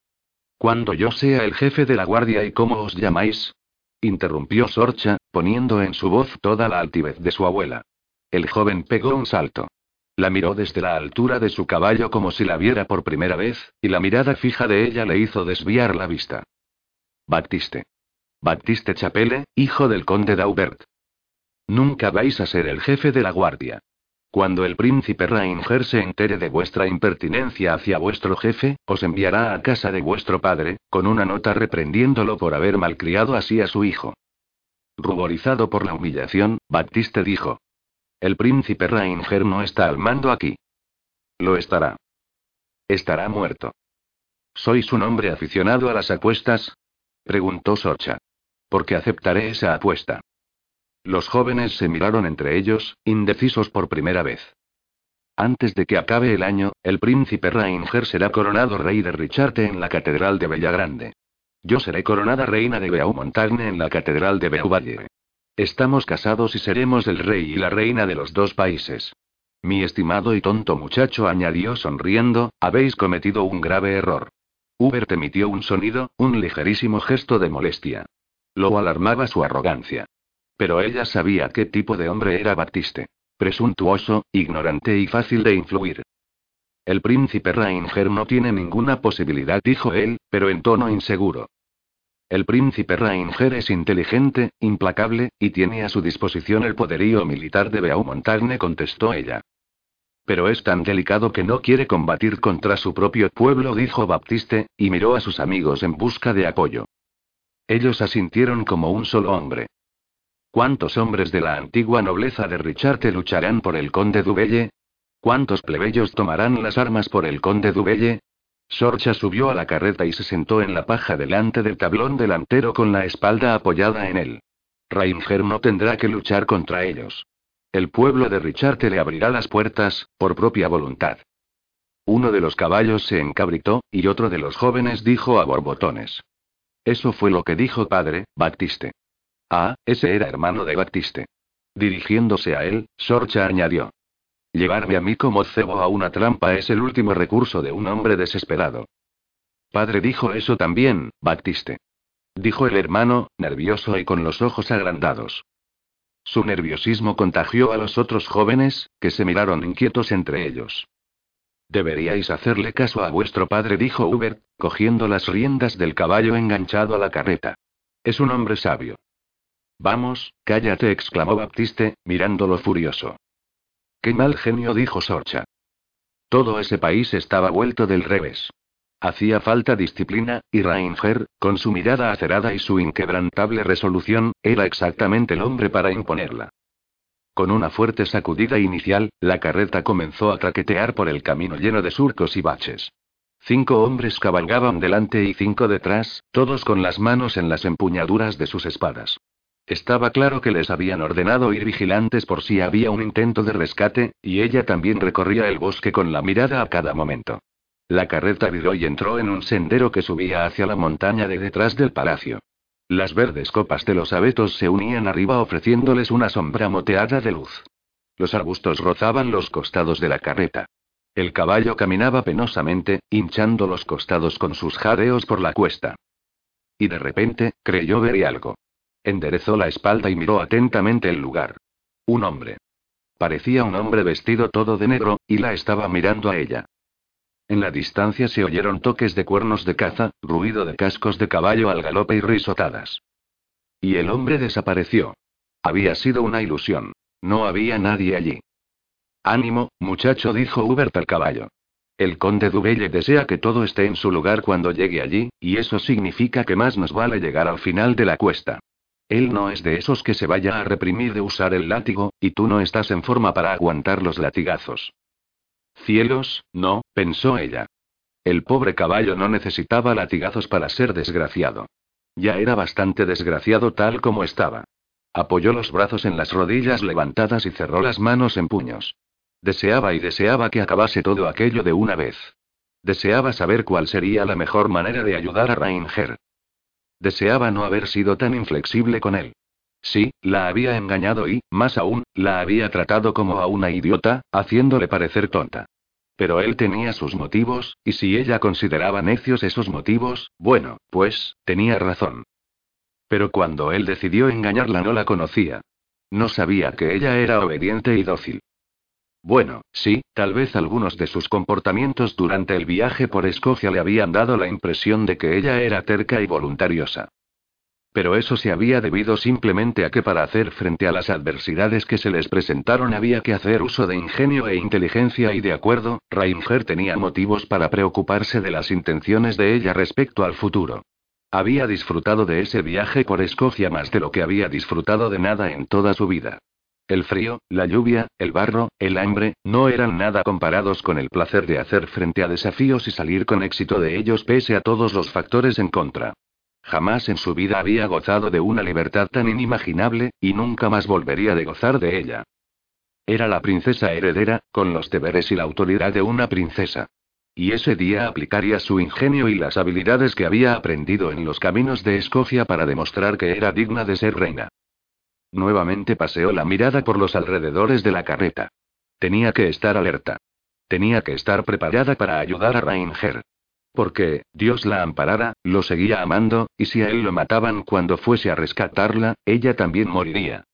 Cuando yo sea el jefe de la guardia y cómo os llamáis, interrumpió Sorcha, poniendo en su voz toda la altivez de su abuela. El joven pegó un salto. La miró desde la altura de su caballo como si la viera por primera vez, y la mirada fija de ella le hizo desviar la vista. Baptiste. Baptiste Chapelle, hijo del conde d'Aubert. Nunca vais a ser el jefe de la guardia. Cuando el príncipe Rainger se entere de vuestra impertinencia hacia vuestro jefe, os enviará a casa de vuestro padre, con una nota reprendiéndolo por haber malcriado así a su hijo. Ruborizado por la humillación, Baptiste dijo. El príncipe Rainger no está al mando aquí. Lo estará. Estará muerto. ¿Sois un hombre aficionado a las apuestas? preguntó Socha. Porque aceptaré esa apuesta. Los jóvenes se miraron entre ellos, indecisos por primera vez. Antes de que acabe el año, el príncipe Rainger será coronado rey de Richarte en la Catedral de Bellagrande. Yo seré coronada reina de Beaumontagne en la Catedral de Beauvalle. Estamos casados y seremos el rey y la reina de los dos países. Mi estimado y tonto muchacho añadió sonriendo, habéis cometido un grave error. Hubert emitió un sonido, un ligerísimo gesto de molestia. Lo alarmaba su arrogancia. Pero ella sabía qué tipo de hombre era Baptiste. Presuntuoso, ignorante y fácil de influir. El príncipe Rainger no tiene ninguna posibilidad, dijo él, pero en tono inseguro. El príncipe Rainger es inteligente, implacable, y tiene a su disposición el poderío militar de Beaumontagne, contestó ella. Pero es tan delicado que no quiere combatir contra su propio pueblo, dijo Baptiste, y miró a sus amigos en busca de apoyo. Ellos asintieron como un solo hombre. ¿Cuántos hombres de la antigua nobleza de Richarte lucharán por el conde Dubelle? ¿Cuántos plebeyos tomarán las armas por el conde Dubelle? Sorcha subió a la carreta y se sentó en la paja delante del tablón delantero con la espalda apoyada en él. Rainger no tendrá que luchar contra ellos. El pueblo de Richarte le abrirá las puertas, por propia voluntad. Uno de los caballos se encabritó, y otro de los jóvenes dijo a borbotones. Eso fue lo que dijo padre, Baptiste. Ah, ese era hermano de Baptiste. Dirigiéndose a él, Sorcha añadió. Llevarme a mí como cebo a una trampa es el último recurso de un hombre desesperado. Padre dijo eso también, Baptiste. Dijo el hermano, nervioso y con los ojos agrandados. Su nerviosismo contagió a los otros jóvenes, que se miraron inquietos entre ellos. Deberíais hacerle caso a vuestro padre, dijo Hubert, cogiendo las riendas del caballo enganchado a la carreta. Es un hombre sabio. Vamos, cállate, exclamó Baptiste, mirándolo furioso. Qué mal genio, dijo Sorcha. Todo ese país estaba vuelto del revés. Hacía falta disciplina, y Rainger, con su mirada acerada y su inquebrantable resolución, era exactamente el hombre para imponerla. Con una fuerte sacudida inicial, la carreta comenzó a traquetear por el camino lleno de surcos y baches. Cinco hombres cabalgaban delante y cinco detrás, todos con las manos en las empuñaduras de sus espadas. Estaba claro que les habían ordenado ir vigilantes por si había un intento de rescate, y ella también recorría el bosque con la mirada a cada momento. La carreta viró y entró en un sendero que subía hacia la montaña de detrás del palacio. Las verdes copas de los abetos se unían arriba ofreciéndoles una sombra moteada de luz. Los arbustos rozaban los costados de la carreta. El caballo caminaba penosamente, hinchando los costados con sus jadeos por la cuesta. Y de repente, creyó ver algo. Enderezó la espalda y miró atentamente el lugar. Un hombre. Parecía un hombre vestido todo de negro, y la estaba mirando a ella. En la distancia se oyeron toques de cuernos de caza, ruido de cascos de caballo al galope y risotadas. Y el hombre desapareció. Había sido una ilusión. No había nadie allí. Ánimo, muchacho, dijo Hubert al caballo. El conde Dubelle desea que todo esté en su lugar cuando llegue allí, y eso significa que más nos vale llegar al final de la cuesta. Él no es de esos que se vaya a reprimir de usar el látigo, y tú no estás en forma para aguantar los latigazos. Cielos, no, pensó ella. El pobre caballo no necesitaba latigazos para ser desgraciado. Ya era bastante desgraciado tal como estaba. Apoyó los brazos en las rodillas levantadas y cerró las manos en puños. Deseaba y deseaba que acabase todo aquello de una vez. Deseaba saber cuál sería la mejor manera de ayudar a Rainger. Deseaba no haber sido tan inflexible con él. Sí, la había engañado y, más aún, la había tratado como a una idiota, haciéndole parecer tonta. Pero él tenía sus motivos, y si ella consideraba necios esos motivos, bueno, pues, tenía razón. Pero cuando él decidió engañarla no la conocía. No sabía que ella era obediente y dócil. Bueno, sí, tal vez algunos de sus comportamientos durante el viaje por Escocia le habían dado la impresión de que ella era terca y voluntariosa. Pero eso se había debido simplemente a que para hacer frente a las adversidades que se les presentaron había que hacer uso de ingenio e inteligencia y de acuerdo, Reinger tenía motivos para preocuparse de las intenciones de ella respecto al futuro. Había disfrutado de ese viaje por Escocia más de lo que había disfrutado de nada en toda su vida. El frío, la lluvia, el barro, el hambre, no eran nada comparados con el placer de hacer frente a desafíos y salir con éxito de ellos pese a todos los factores en contra. Jamás en su vida había gozado de una libertad tan inimaginable, y nunca más volvería de gozar de ella. Era la princesa heredera, con los deberes y la autoridad de una princesa. Y ese día aplicaría su ingenio y las habilidades que había aprendido en los caminos de Escocia para demostrar que era digna de ser reina. Nuevamente paseó la mirada por los alrededores de la carreta. Tenía que estar alerta. Tenía que estar preparada para ayudar a Rainger. Porque, Dios la amparara, lo seguía amando, y si a él lo mataban cuando fuese a rescatarla, ella también moriría.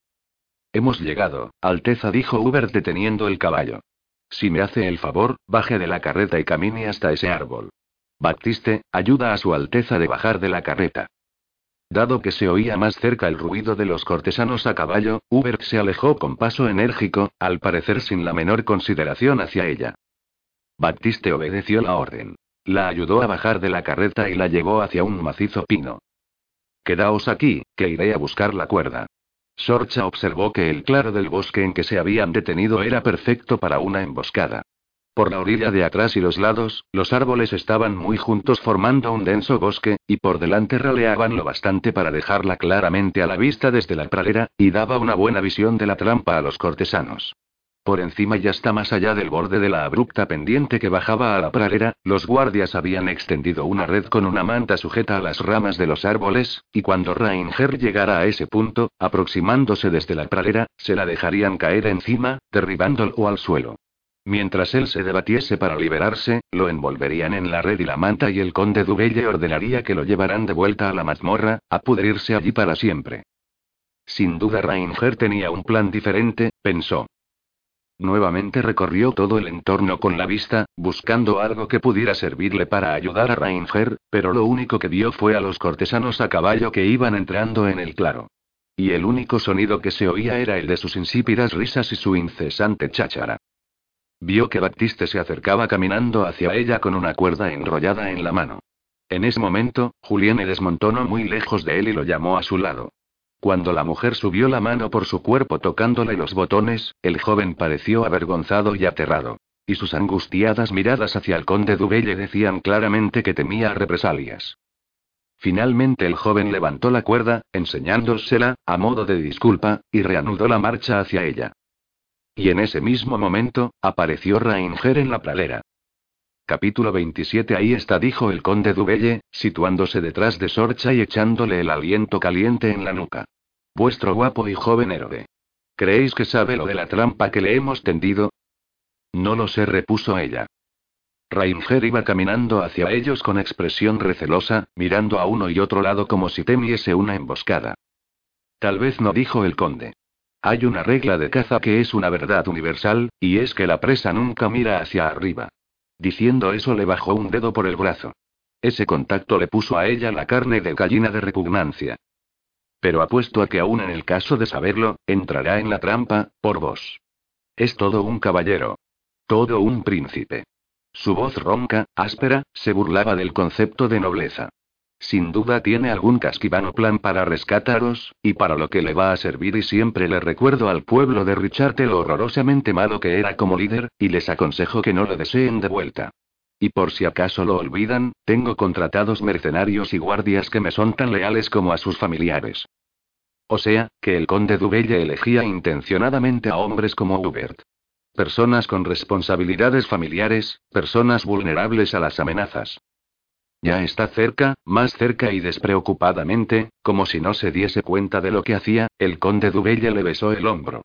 Hemos llegado, Alteza dijo Hubert deteniendo el caballo. Si me hace el favor, baje de la carreta y camine hasta ese árbol. Baptiste, ayuda a su Alteza de bajar de la carreta. Dado que se oía más cerca el ruido de los cortesanos a caballo, Hubert se alejó con paso enérgico, al parecer sin la menor consideración hacia ella. Baptiste obedeció la orden. La ayudó a bajar de la carreta y la llevó hacia un macizo pino. Quedaos aquí, que iré a buscar la cuerda. Sorcha observó que el claro del bosque en que se habían detenido era perfecto para una emboscada. Por la orilla de atrás y los lados, los árboles estaban muy juntos formando un denso bosque, y por delante raleaban lo bastante para dejarla claramente a la vista desde la pradera, y daba una buena visión de la trampa a los cortesanos. Por encima y hasta más allá del borde de la abrupta pendiente que bajaba a la pradera, los guardias habían extendido una red con una manta sujeta a las ramas de los árboles, y cuando Rainger llegara a ese punto, aproximándose desde la pradera, se la dejarían caer encima, derribándolo al suelo. Mientras él se debatiese para liberarse, lo envolverían en la red y la manta y el conde Dubelle ordenaría que lo llevaran de vuelta a la mazmorra, a pudrirse allí para siempre. Sin duda Rainger tenía un plan diferente, pensó. Nuevamente recorrió todo el entorno con la vista, buscando algo que pudiera servirle para ayudar a Rainger, pero lo único que vio fue a los cortesanos a caballo que iban entrando en el claro. Y el único sonido que se oía era el de sus insípidas risas y su incesante cháchara. Vio que Baptiste se acercaba caminando hacia ella con una cuerda enrollada en la mano. En ese momento, Julián desmontó no muy lejos de él y lo llamó a su lado. Cuando la mujer subió la mano por su cuerpo tocándole los botones, el joven pareció avergonzado y aterrado. Y sus angustiadas miradas hacia el conde Dubelle decían claramente que temía represalias. Finalmente el joven levantó la cuerda, enseñándosela, a modo de disculpa, y reanudó la marcha hacia ella. Y en ese mismo momento, apareció Rainger en la pradera. Capítulo 27 Ahí está, dijo el conde Dubelle, situándose detrás de Sorcha y echándole el aliento caliente en la nuca. Vuestro guapo y joven héroe. ¿Creéis que sabe lo de la trampa que le hemos tendido? No lo sé, repuso ella. Rainger iba caminando hacia ellos con expresión recelosa, mirando a uno y otro lado como si temiese una emboscada. Tal vez no dijo el conde. Hay una regla de caza que es una verdad universal, y es que la presa nunca mira hacia arriba. Diciendo eso le bajó un dedo por el brazo. Ese contacto le puso a ella la carne de gallina de repugnancia. Pero apuesto a que aún en el caso de saberlo, entrará en la trampa, por vos. Es todo un caballero. Todo un príncipe. Su voz ronca, áspera, se burlaba del concepto de nobleza. Sin duda tiene algún casquivano plan para rescataros, y para lo que le va a servir y siempre le recuerdo al pueblo de Richard lo horrorosamente malo que era como líder, y les aconsejo que no lo deseen de vuelta. Y por si acaso lo olvidan, tengo contratados mercenarios y guardias que me son tan leales como a sus familiares. O sea, que el conde Dubelle elegía intencionadamente a hombres como Hubert. Personas con responsabilidades familiares, personas vulnerables a las amenazas. Ya está cerca, más cerca y despreocupadamente, como si no se diese cuenta de lo que hacía, el conde Dubelle le besó el hombro.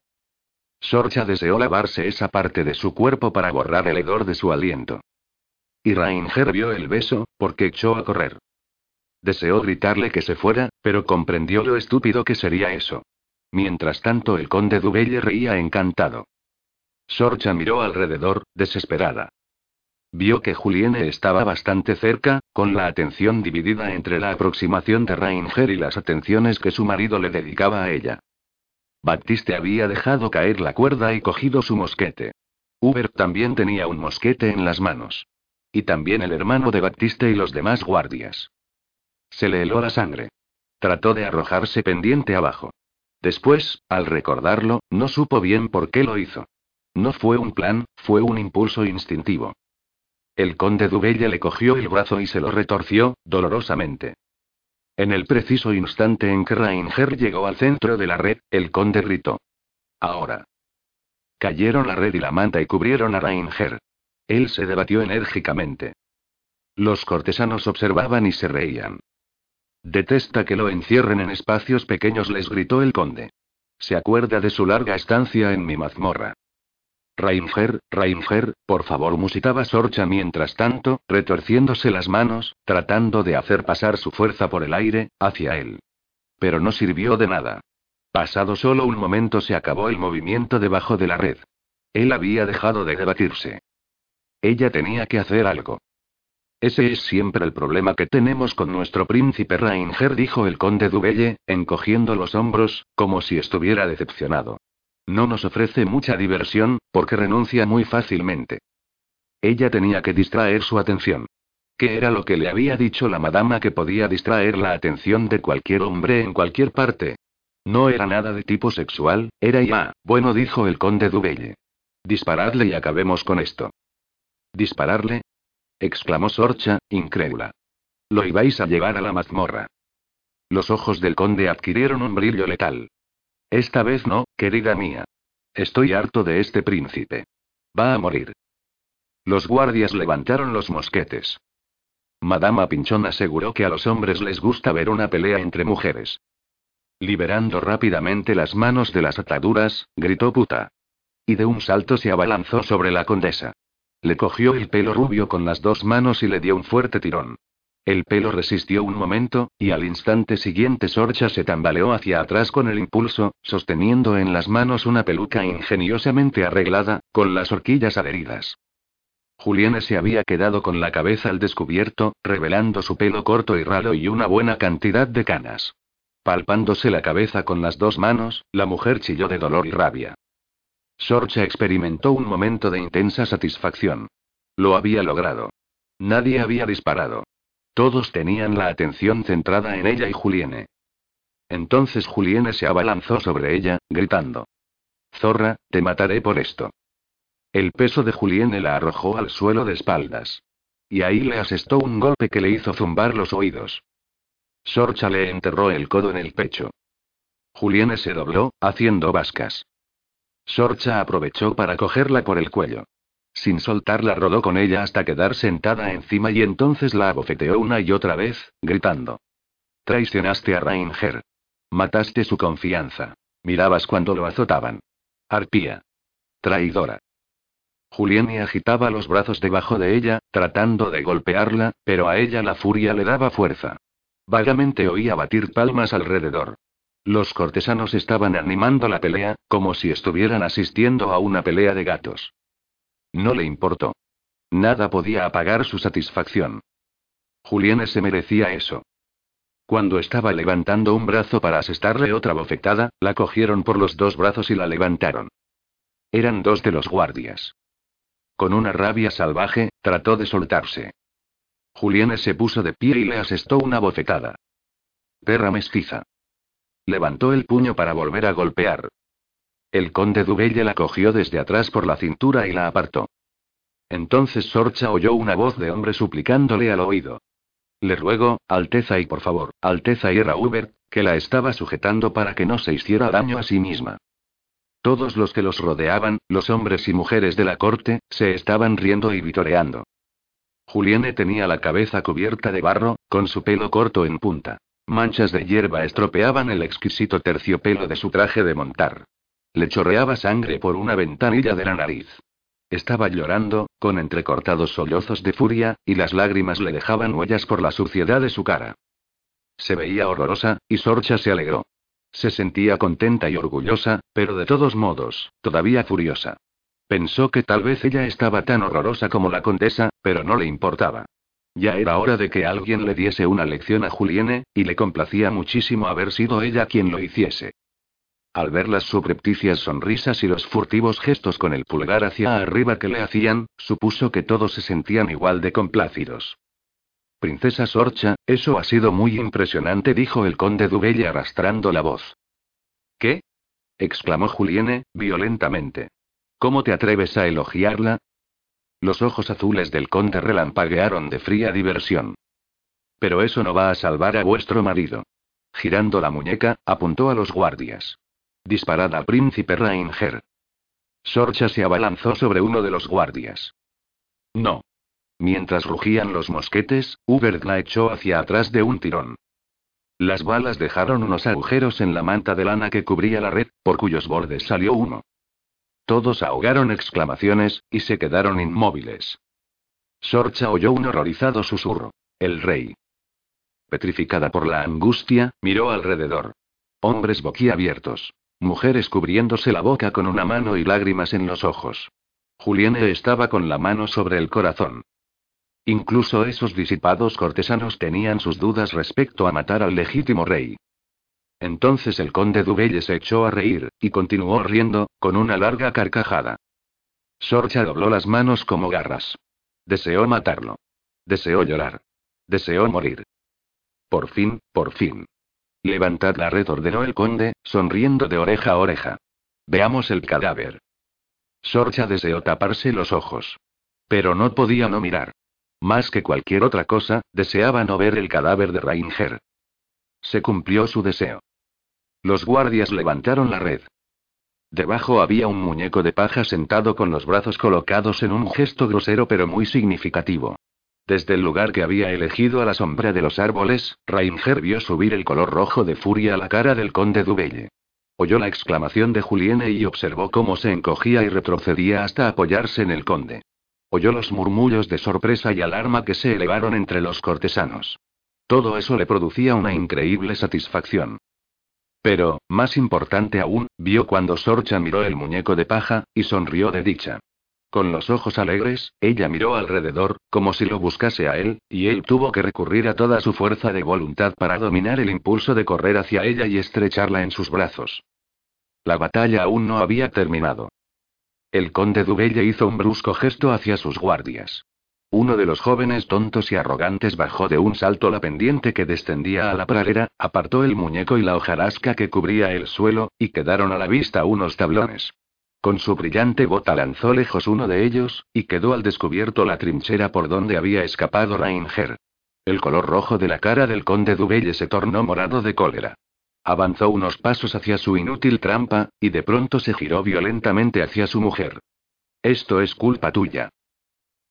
Sorcha deseó lavarse esa parte de su cuerpo para borrar el hedor de su aliento. Y Rainger vio el beso, porque echó a correr. Deseó gritarle que se fuera, pero comprendió lo estúpido que sería eso. Mientras tanto, el conde Dubelle reía encantado. Sorcha miró alrededor, desesperada. Vio que Julienne estaba bastante cerca, con la atención dividida entre la aproximación de Rainger y las atenciones que su marido le dedicaba a ella. Baptiste había dejado caer la cuerda y cogido su mosquete. Hubert también tenía un mosquete en las manos. Y también el hermano de Baptiste y los demás guardias. Se le heló la sangre. Trató de arrojarse pendiente abajo. Después, al recordarlo, no supo bien por qué lo hizo. No fue un plan, fue un impulso instintivo. El conde Dubelle le cogió el brazo y se lo retorció, dolorosamente. En el preciso instante en que Rainger llegó al centro de la red, el conde gritó. Ahora. Cayeron la red y la manta y cubrieron a Rainger. Él se debatió enérgicamente. Los cortesanos observaban y se reían. Detesta que lo encierren en espacios pequeños, les gritó el conde. Se acuerda de su larga estancia en mi mazmorra. Rainger, Rainger, por favor, musitaba Sorcha mientras tanto, retorciéndose las manos, tratando de hacer pasar su fuerza por el aire, hacia él. Pero no sirvió de nada. Pasado solo un momento se acabó el movimiento debajo de la red. Él había dejado de debatirse. Ella tenía que hacer algo. Ese es siempre el problema que tenemos con nuestro príncipe Rainger, dijo el conde Dubelle, encogiendo los hombros, como si estuviera decepcionado. No nos ofrece mucha diversión, porque renuncia muy fácilmente. Ella tenía que distraer su atención. ¿Qué era lo que le había dicho la madama que podía distraer la atención de cualquier hombre en cualquier parte? No era nada de tipo sexual, era ya, bueno, dijo el conde Dubelle. Disparadle y acabemos con esto. ¿Dispararle? exclamó Sorcha, incrédula. Lo ibais a llevar a la mazmorra. Los ojos del conde adquirieron un brillo letal. Esta vez no, querida mía. Estoy harto de este príncipe. Va a morir. Los guardias levantaron los mosquetes. Madama Pinchón aseguró que a los hombres les gusta ver una pelea entre mujeres. Liberando rápidamente las manos de las ataduras, gritó puta. Y de un salto se abalanzó sobre la condesa. Le cogió el pelo rubio con las dos manos y le dio un fuerte tirón. El pelo resistió un momento, y al instante siguiente Sorcha se tambaleó hacia atrás con el impulso, sosteniendo en las manos una peluca ingeniosamente arreglada, con las horquillas adheridas. Julián se había quedado con la cabeza al descubierto, revelando su pelo corto y raro y una buena cantidad de canas. Palpándose la cabeza con las dos manos, la mujer chilló de dolor y rabia. Sorcha experimentó un momento de intensa satisfacción. Lo había logrado. Nadie había disparado. Todos tenían la atención centrada en ella y Juliene. Entonces Juliene se abalanzó sobre ella, gritando. Zorra, te mataré por esto. El peso de Juliene la arrojó al suelo de espaldas. Y ahí le asestó un golpe que le hizo zumbar los oídos. Sorcha le enterró el codo en el pecho. Juliene se dobló, haciendo vascas. Sorcha aprovechó para cogerla por el cuello. Sin soltarla rodó con ella hasta quedar sentada encima y entonces la abofeteó una y otra vez, gritando. Traicionaste a Rainger. Mataste su confianza. Mirabas cuando lo azotaban. Arpía. Traidora. Juliani agitaba los brazos debajo de ella, tratando de golpearla, pero a ella la furia le daba fuerza. Vagamente oía batir palmas alrededor. Los cortesanos estaban animando la pelea, como si estuvieran asistiendo a una pelea de gatos. No le importó. Nada podía apagar su satisfacción. Julián se merecía eso. Cuando estaba levantando un brazo para asestarle otra bofetada, la cogieron por los dos brazos y la levantaron. Eran dos de los guardias. Con una rabia salvaje, trató de soltarse. Juliane se puso de pie y le asestó una bofetada. Perra mestiza. Levantó el puño para volver a golpear. El conde Dubelle la cogió desde atrás por la cintura y la apartó. Entonces Sorcha oyó una voz de hombre suplicándole al oído. Le ruego, Alteza y por favor, Alteza y era Hubert, que la estaba sujetando para que no se hiciera daño a sí misma. Todos los que los rodeaban, los hombres y mujeres de la corte, se estaban riendo y vitoreando. Juliane tenía la cabeza cubierta de barro, con su pelo corto en punta. Manchas de hierba estropeaban el exquisito terciopelo de su traje de montar. Le chorreaba sangre por una ventanilla de la nariz. Estaba llorando, con entrecortados sollozos de furia, y las lágrimas le dejaban huellas por la suciedad de su cara. Se veía horrorosa, y Sorcha se alegró. Se sentía contenta y orgullosa, pero de todos modos, todavía furiosa. Pensó que tal vez ella estaba tan horrorosa como la condesa, pero no le importaba. Ya era hora de que alguien le diese una lección a Juliene, y le complacía muchísimo haber sido ella quien lo hiciese. Al ver las subrepticias sonrisas y los furtivos gestos con el pulgar hacia arriba que le hacían, supuso que todos se sentían igual de complácidos. Princesa Sorcha, eso ha sido muy impresionante, dijo el conde Dubelle arrastrando la voz. ¿Qué? exclamó Juliene, violentamente. ¿Cómo te atreves a elogiarla? Los ojos azules del conde relampaguearon de fría diversión. Pero eso no va a salvar a vuestro marido. Girando la muñeca, apuntó a los guardias. Disparad al príncipe Rainger. Sorcha se abalanzó sobre uno de los guardias. No. Mientras rugían los mosquetes, Hubert la echó hacia atrás de un tirón. Las balas dejaron unos agujeros en la manta de lana que cubría la red, por cuyos bordes salió uno. Todos ahogaron exclamaciones, y se quedaron inmóviles. Sorcha oyó un horrorizado susurro. El rey. Petrificada por la angustia, miró alrededor. Hombres boquiabiertos. Mujeres cubriéndose la boca con una mano y lágrimas en los ojos. Juliane estaba con la mano sobre el corazón. Incluso esos disipados cortesanos tenían sus dudas respecto a matar al legítimo rey. Entonces el conde Dubelle se echó a reír, y continuó riendo, con una larga carcajada. Sorcha dobló las manos como garras. Deseó matarlo. Deseó llorar. Deseó morir. Por fin, por fin. Levantad la red, ordenó el conde, sonriendo de oreja a oreja. Veamos el cadáver. Sorcha deseó taparse los ojos. Pero no podía no mirar. Más que cualquier otra cosa, deseaba no ver el cadáver de Rainger. Se cumplió su deseo. Los guardias levantaron la red. Debajo había un muñeco de paja sentado con los brazos colocados en un gesto grosero pero muy significativo. Desde el lugar que había elegido a la sombra de los árboles, Rainger vio subir el color rojo de furia a la cara del conde Dubelle. Oyó la exclamación de Juliene y observó cómo se encogía y retrocedía hasta apoyarse en el conde. Oyó los murmullos de sorpresa y alarma que se elevaron entre los cortesanos. Todo eso le producía una increíble satisfacción. Pero, más importante aún, vio cuando Sorcha miró el muñeco de paja, y sonrió de dicha. Con los ojos alegres, ella miró alrededor, como si lo buscase a él, y él tuvo que recurrir a toda su fuerza de voluntad para dominar el impulso de correr hacia ella y estrecharla en sus brazos. La batalla aún no había terminado. El conde Dubelle hizo un brusco gesto hacia sus guardias. Uno de los jóvenes tontos y arrogantes bajó de un salto la pendiente que descendía a la pradera, apartó el muñeco y la hojarasca que cubría el suelo, y quedaron a la vista unos tablones. Con su brillante bota lanzó lejos uno de ellos, y quedó al descubierto la trinchera por donde había escapado Rainger. El color rojo de la cara del conde Dubelle se tornó morado de cólera. Avanzó unos pasos hacia su inútil trampa, y de pronto se giró violentamente hacia su mujer. Esto es culpa tuya.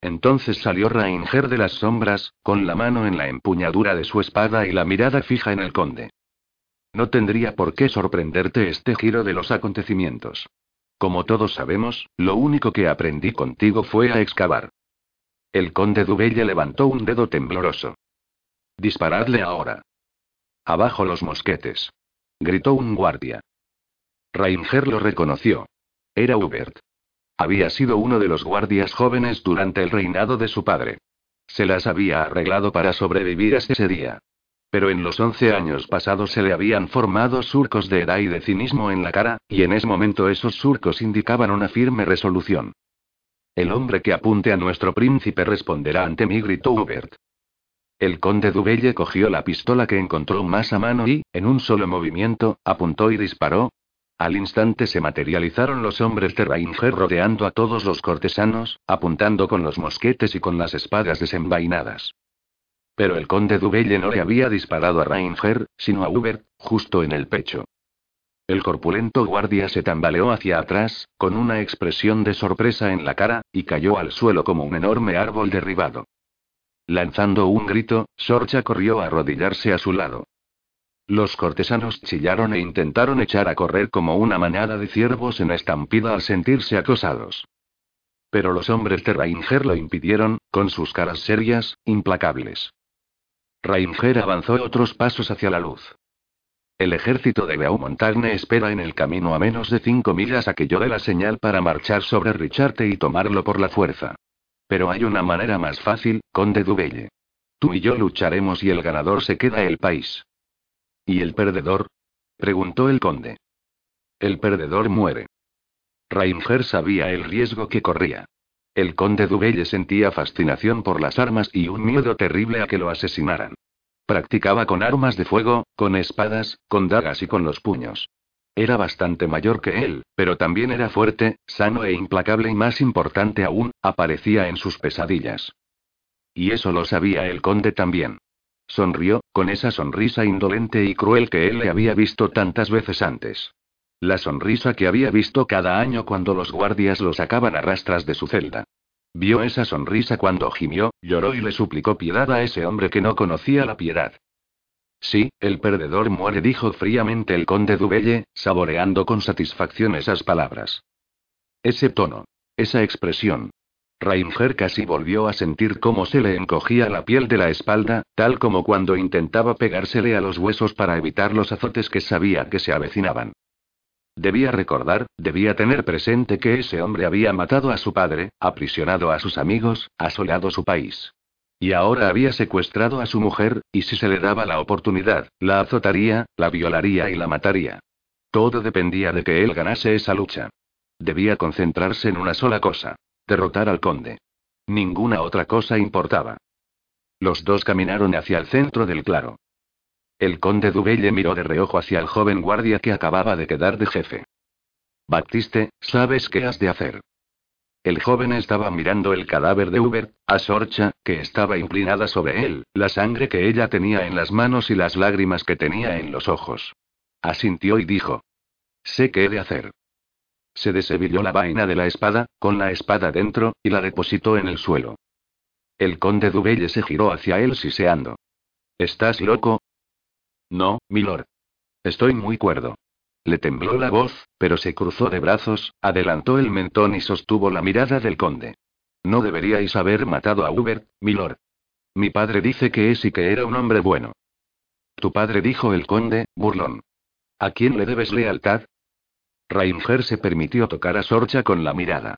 Entonces salió Rainger de las sombras, con la mano en la empuñadura de su espada y la mirada fija en el conde. No tendría por qué sorprenderte este giro de los acontecimientos. Como todos sabemos, lo único que aprendí contigo fue a excavar. El conde Dubelle levantó un dedo tembloroso. Disparadle ahora. Abajo los mosquetes. Gritó un guardia. Rainger lo reconoció. Era Hubert. Había sido uno de los guardias jóvenes durante el reinado de su padre. Se las había arreglado para sobrevivir a ese día. Pero en los once años pasados se le habían formado surcos de edad y de cinismo en la cara, y en ese momento esos surcos indicaban una firme resolución. El hombre que apunte a nuestro príncipe responderá ante mí, gritó Hubert. El conde Dubelle cogió la pistola que encontró más a mano y, en un solo movimiento, apuntó y disparó. Al instante se materializaron los hombres de Rainger rodeando a todos los cortesanos, apuntando con los mosquetes y con las espadas desenvainadas. Pero el conde Dubelle no le había disparado a Rainger, sino a Hubert, justo en el pecho. El corpulento guardia se tambaleó hacia atrás, con una expresión de sorpresa en la cara, y cayó al suelo como un enorme árbol derribado. Lanzando un grito, Sorcha corrió a arrodillarse a su lado. Los cortesanos chillaron e intentaron echar a correr como una manada de ciervos en estampida al sentirse acosados. Pero los hombres de Rainger lo impidieron, con sus caras serias, implacables. Rainger avanzó otros pasos hacia la luz. El ejército de Beaumontagne espera en el camino a menos de cinco millas a que yo dé la señal para marchar sobre Richarte y tomarlo por la fuerza. Pero hay una manera más fácil, conde Dubelle. Tú y yo lucharemos y el ganador se queda el país. ¿Y el perdedor? preguntó el conde. El perdedor muere. Rainger sabía el riesgo que corría. El conde Dubelle sentía fascinación por las armas y un miedo terrible a que lo asesinaran. Practicaba con armas de fuego, con espadas, con dagas y con los puños. Era bastante mayor que él, pero también era fuerte, sano e implacable y más importante aún, aparecía en sus pesadillas. Y eso lo sabía el conde también. Sonrió, con esa sonrisa indolente y cruel que él le había visto tantas veces antes. La sonrisa que había visto cada año cuando los guardias lo sacaban a rastras de su celda. Vio esa sonrisa cuando gimió, lloró y le suplicó piedad a ese hombre que no conocía la piedad. Sí, el perdedor muere, dijo fríamente el conde Dubelle, saboreando con satisfacción esas palabras. Ese tono. Esa expresión. Rainger casi volvió a sentir cómo se le encogía la piel de la espalda, tal como cuando intentaba pegársele a los huesos para evitar los azotes que sabía que se avecinaban. Debía recordar, debía tener presente que ese hombre había matado a su padre, aprisionado a sus amigos, asolado su país. Y ahora había secuestrado a su mujer, y si se le daba la oportunidad, la azotaría, la violaría y la mataría. Todo dependía de que él ganase esa lucha. Debía concentrarse en una sola cosa. Derrotar al conde. Ninguna otra cosa importaba. Los dos caminaron hacia el centro del claro. El conde Dubelle miró de reojo hacia el joven guardia que acababa de quedar de jefe. Baptiste, ¿sabes qué has de hacer? El joven estaba mirando el cadáver de Hubert, a Sorcha, que estaba inclinada sobre él, la sangre que ella tenía en las manos y las lágrimas que tenía en los ojos. Asintió y dijo. Sé qué he de hacer. Se desevilló la vaina de la espada, con la espada dentro, y la depositó en el suelo. El conde Dubelle se giró hacia él siseando. ¿Estás loco? No, milord. Estoy muy cuerdo. Le tembló la voz, pero se cruzó de brazos, adelantó el mentón y sostuvo la mirada del conde. No deberíais haber matado a Hubert, milord. Mi padre dice que es y que era un hombre bueno. Tu padre dijo el conde, burlón. ¿A quién le debes lealtad? Rainger se permitió tocar a Sorcha con la mirada.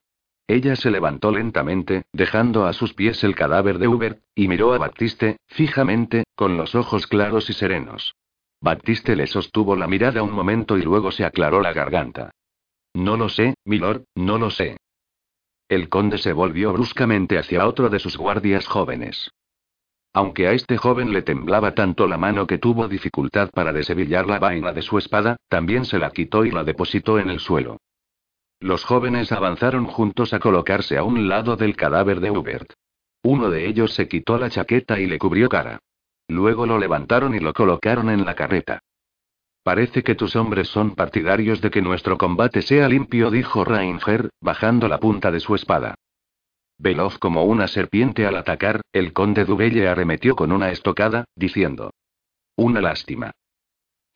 Ella se levantó lentamente, dejando a sus pies el cadáver de Hubert, y miró a Baptiste, fijamente, con los ojos claros y serenos. Baptiste le sostuvo la mirada un momento y luego se aclaró la garganta. No lo sé, milord, no lo sé. El conde se volvió bruscamente hacia otro de sus guardias jóvenes. Aunque a este joven le temblaba tanto la mano que tuvo dificultad para desevillar la vaina de su espada, también se la quitó y la depositó en el suelo. Los jóvenes avanzaron juntos a colocarse a un lado del cadáver de Hubert. Uno de ellos se quitó la chaqueta y le cubrió cara. Luego lo levantaron y lo colocaron en la carreta. Parece que tus hombres son partidarios de que nuestro combate sea limpio, dijo Rainger, bajando la punta de su espada. Veloz como una serpiente al atacar, el conde Dubelle arremetió con una estocada, diciendo: Una lástima.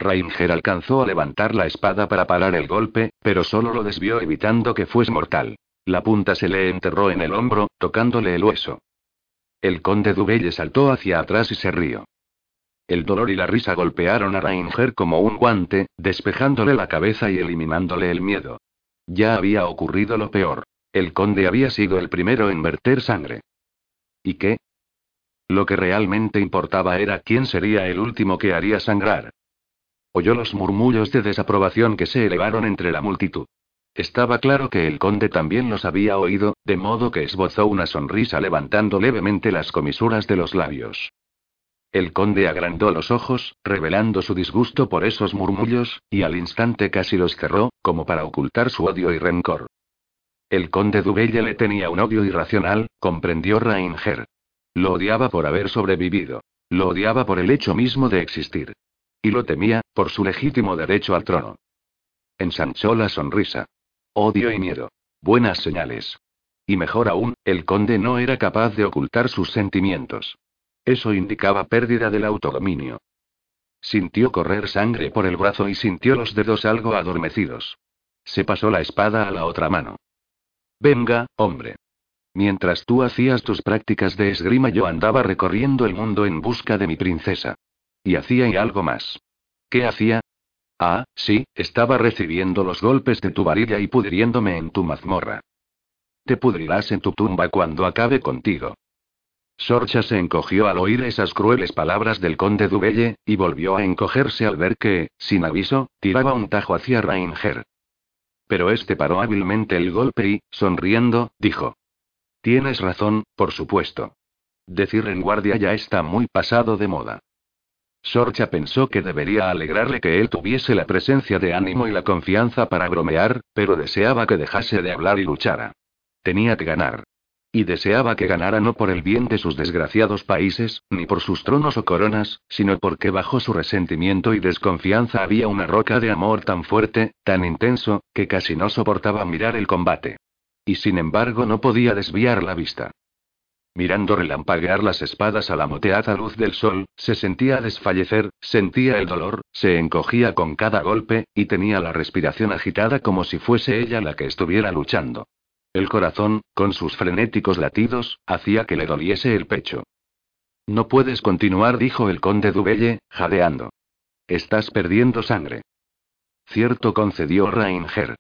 Rainger alcanzó a levantar la espada para parar el golpe, pero solo lo desvió evitando que fuese mortal. La punta se le enterró en el hombro, tocándole el hueso. El conde Dubelle saltó hacia atrás y se rió. El dolor y la risa golpearon a Rainger como un guante, despejándole la cabeza y eliminándole el miedo. Ya había ocurrido lo peor. El conde había sido el primero en verter sangre. ¿Y qué? Lo que realmente importaba era quién sería el último que haría sangrar. Oyó los murmullos de desaprobación que se elevaron entre la multitud. Estaba claro que el conde también los había oído, de modo que esbozó una sonrisa levantando levemente las comisuras de los labios. El conde agrandó los ojos, revelando su disgusto por esos murmullos, y al instante casi los cerró, como para ocultar su odio y rencor. El conde Dubelle le tenía un odio irracional, comprendió Rainger. Lo odiaba por haber sobrevivido. Lo odiaba por el hecho mismo de existir. Y lo temía, por su legítimo derecho al trono. Ensanchó la sonrisa. Odio y miedo. Buenas señales. Y mejor aún, el conde no era capaz de ocultar sus sentimientos. Eso indicaba pérdida del autodominio. Sintió correr sangre por el brazo y sintió los dedos algo adormecidos. Se pasó la espada a la otra mano. Venga, hombre. Mientras tú hacías tus prácticas de esgrima yo andaba recorriendo el mundo en busca de mi princesa. Y hacía y algo más. ¿Qué hacía? Ah, sí, estaba recibiendo los golpes de tu varilla y pudriéndome en tu mazmorra. Te pudrirás en tu tumba cuando acabe contigo. Sorcha se encogió al oír esas crueles palabras del conde Dubelle, y volvió a encogerse al ver que, sin aviso, tiraba un tajo hacia Rainger. Pero este paró hábilmente el golpe y, sonriendo, dijo: Tienes razón, por supuesto. Decir en guardia ya está muy pasado de moda. Sorcha pensó que debería alegrarle que él tuviese la presencia de ánimo y la confianza para bromear, pero deseaba que dejase de hablar y luchara. Tenía que ganar. Y deseaba que ganara no por el bien de sus desgraciados países, ni por sus tronos o coronas, sino porque bajo su resentimiento y desconfianza había una roca de amor tan fuerte, tan intenso, que casi no soportaba mirar el combate. Y sin embargo no podía desviar la vista. Mirando relampaguear las espadas a la moteada luz del sol, se sentía desfallecer, sentía el dolor, se encogía con cada golpe, y tenía la respiración agitada como si fuese ella la que estuviera luchando. El corazón, con sus frenéticos latidos, hacía que le doliese el pecho. No puedes continuar, dijo el conde Dubelle, jadeando. Estás perdiendo sangre. Cierto, concedió Rainger.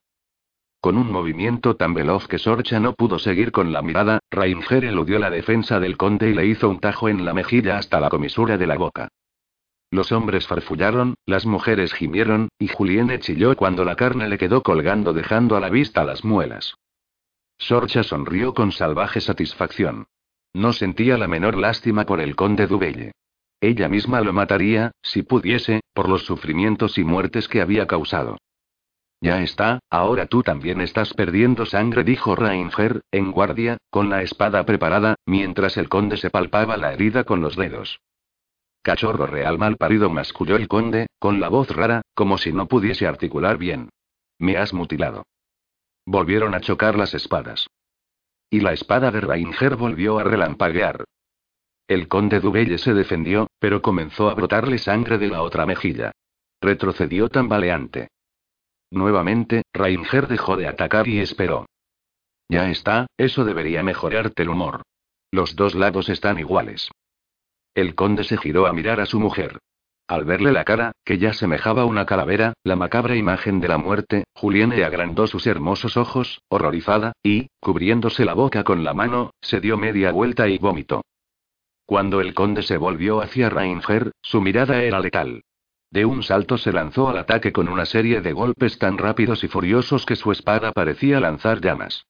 Con un movimiento tan veloz que Sorcha no pudo seguir con la mirada, Rainger eludió la defensa del conde y le hizo un tajo en la mejilla hasta la comisura de la boca. Los hombres farfullaron, las mujeres gimieron, y Julienne chilló cuando la carne le quedó colgando dejando a la vista las muelas. Sorcha sonrió con salvaje satisfacción. No sentía la menor lástima por el conde Dubelle. Ella misma lo mataría, si pudiese, por los sufrimientos y muertes que había causado. Ya está, ahora tú también estás perdiendo sangre, dijo Rainger, en guardia, con la espada preparada, mientras el conde se palpaba la herida con los dedos. Cachorro real mal parido, masculló el conde, con la voz rara, como si no pudiese articular bien. Me has mutilado. Volvieron a chocar las espadas. Y la espada de Rainger volvió a relampaguear. El conde Dubelle se defendió, pero comenzó a brotarle sangre de la otra mejilla. Retrocedió tambaleante. Nuevamente, Rainger dejó de atacar y esperó. Ya está, eso debería mejorarte el humor. Los dos lados están iguales. El conde se giró a mirar a su mujer. Al verle la cara, que ya semejaba una calavera, la macabra imagen de la muerte, Julienne agrandó sus hermosos ojos, horrorizada, y, cubriéndose la boca con la mano, se dio media vuelta y vomitó. Cuando el conde se volvió hacia Rainger, su mirada era letal. De un salto se lanzó al ataque con una serie de golpes tan rápidos y furiosos que su espada parecía lanzar llamas.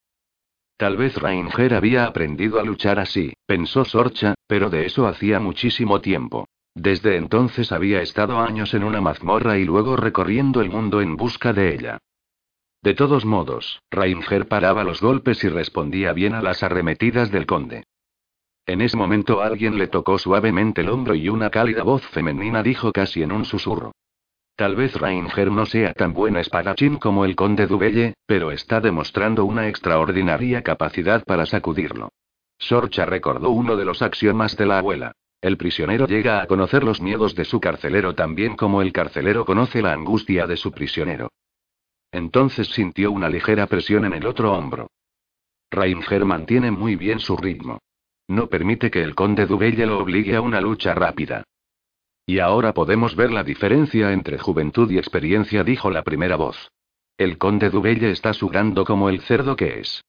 Tal vez Rainger había aprendido a luchar así, pensó Sorcha, pero de eso hacía muchísimo tiempo. Desde entonces había estado años en una mazmorra y luego recorriendo el mundo en busca de ella. De todos modos, Rainger paraba los golpes y respondía bien a las arremetidas del conde. En ese momento alguien le tocó suavemente el hombro y una cálida voz femenina dijo casi en un susurro. Tal vez Rainger no sea tan buen espadachín como el conde Dubelle, pero está demostrando una extraordinaria capacidad para sacudirlo. Sorcha recordó uno de los axiomas de la abuela. El prisionero llega a conocer los miedos de su carcelero tan bien como el carcelero conoce la angustia de su prisionero. Entonces sintió una ligera presión en el otro hombro. Rainger mantiene muy bien su ritmo. No permite que el conde Dubelle lo obligue a una lucha rápida. Y ahora podemos ver la diferencia entre juventud y experiencia, dijo la primera voz. El conde Dubelle está sudando como el cerdo que es.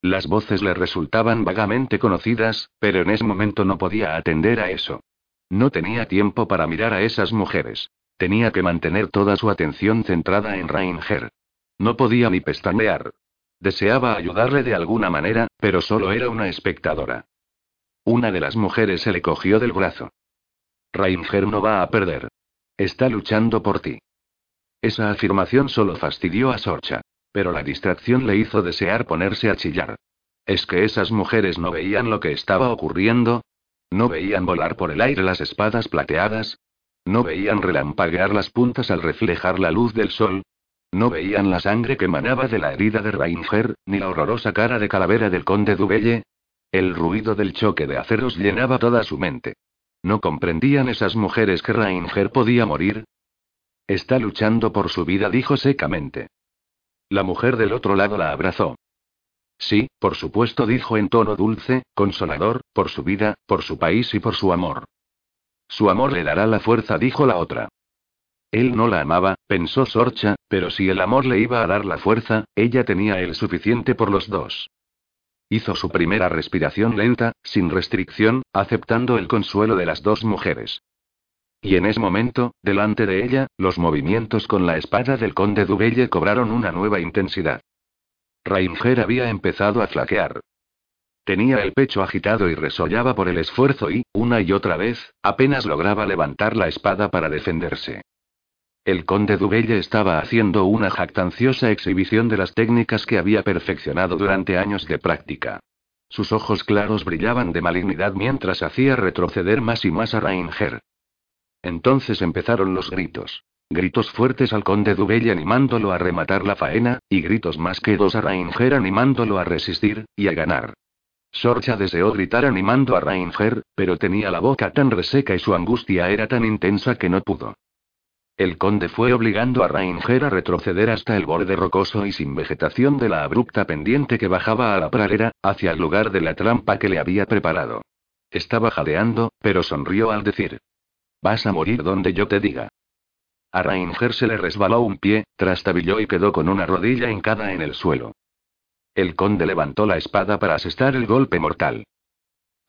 Las voces le resultaban vagamente conocidas, pero en ese momento no podía atender a eso. No tenía tiempo para mirar a esas mujeres. Tenía que mantener toda su atención centrada en Rainger. No podía ni pestañear. Deseaba ayudarle de alguna manera, pero solo era una espectadora. Una de las mujeres se le cogió del brazo. Rainger no va a perder. Está luchando por ti. Esa afirmación solo fastidió a Sorcha. Pero la distracción le hizo desear ponerse a chillar. ¿Es que esas mujeres no veían lo que estaba ocurriendo? ¿No veían volar por el aire las espadas plateadas? ¿No veían relampaguear las puntas al reflejar la luz del sol? No veían la sangre que manaba de la herida de Rainger, ni la horrorosa cara de calavera del conde Dubelle. El ruido del choque de aceros llenaba toda su mente. ¿No comprendían esas mujeres que Rainger podía morir? Está luchando por su vida, dijo secamente. La mujer del otro lado la abrazó. Sí, por supuesto, dijo en tono dulce, consolador, por su vida, por su país y por su amor. Su amor le dará la fuerza, dijo la otra. Él no la amaba, pensó Sorcha, pero si el amor le iba a dar la fuerza, ella tenía el suficiente por los dos. Hizo su primera respiración lenta, sin restricción, aceptando el consuelo de las dos mujeres. Y en ese momento, delante de ella, los movimientos con la espada del conde Dubelle cobraron una nueva intensidad. Rainger había empezado a flaquear. Tenía el pecho agitado y resollaba por el esfuerzo y, una y otra vez, apenas lograba levantar la espada para defenderse. El conde Dubelle estaba haciendo una jactanciosa exhibición de las técnicas que había perfeccionado durante años de práctica. Sus ojos claros brillaban de malignidad mientras hacía retroceder más y más a Rainger. Entonces empezaron los gritos. Gritos fuertes al conde Dubelle animándolo a rematar la faena, y gritos más quedos a Rainger animándolo a resistir, y a ganar. Sorcha deseó gritar animando a Rainger, pero tenía la boca tan reseca y su angustia era tan intensa que no pudo. El conde fue obligando a Rainger a retroceder hasta el borde rocoso y sin vegetación de la abrupta pendiente que bajaba a la pradera, hacia el lugar de la trampa que le había preparado. Estaba jadeando, pero sonrió al decir: Vas a morir donde yo te diga. A Rainger se le resbaló un pie, trastabilló y quedó con una rodilla hincada en el suelo. El conde levantó la espada para asestar el golpe mortal.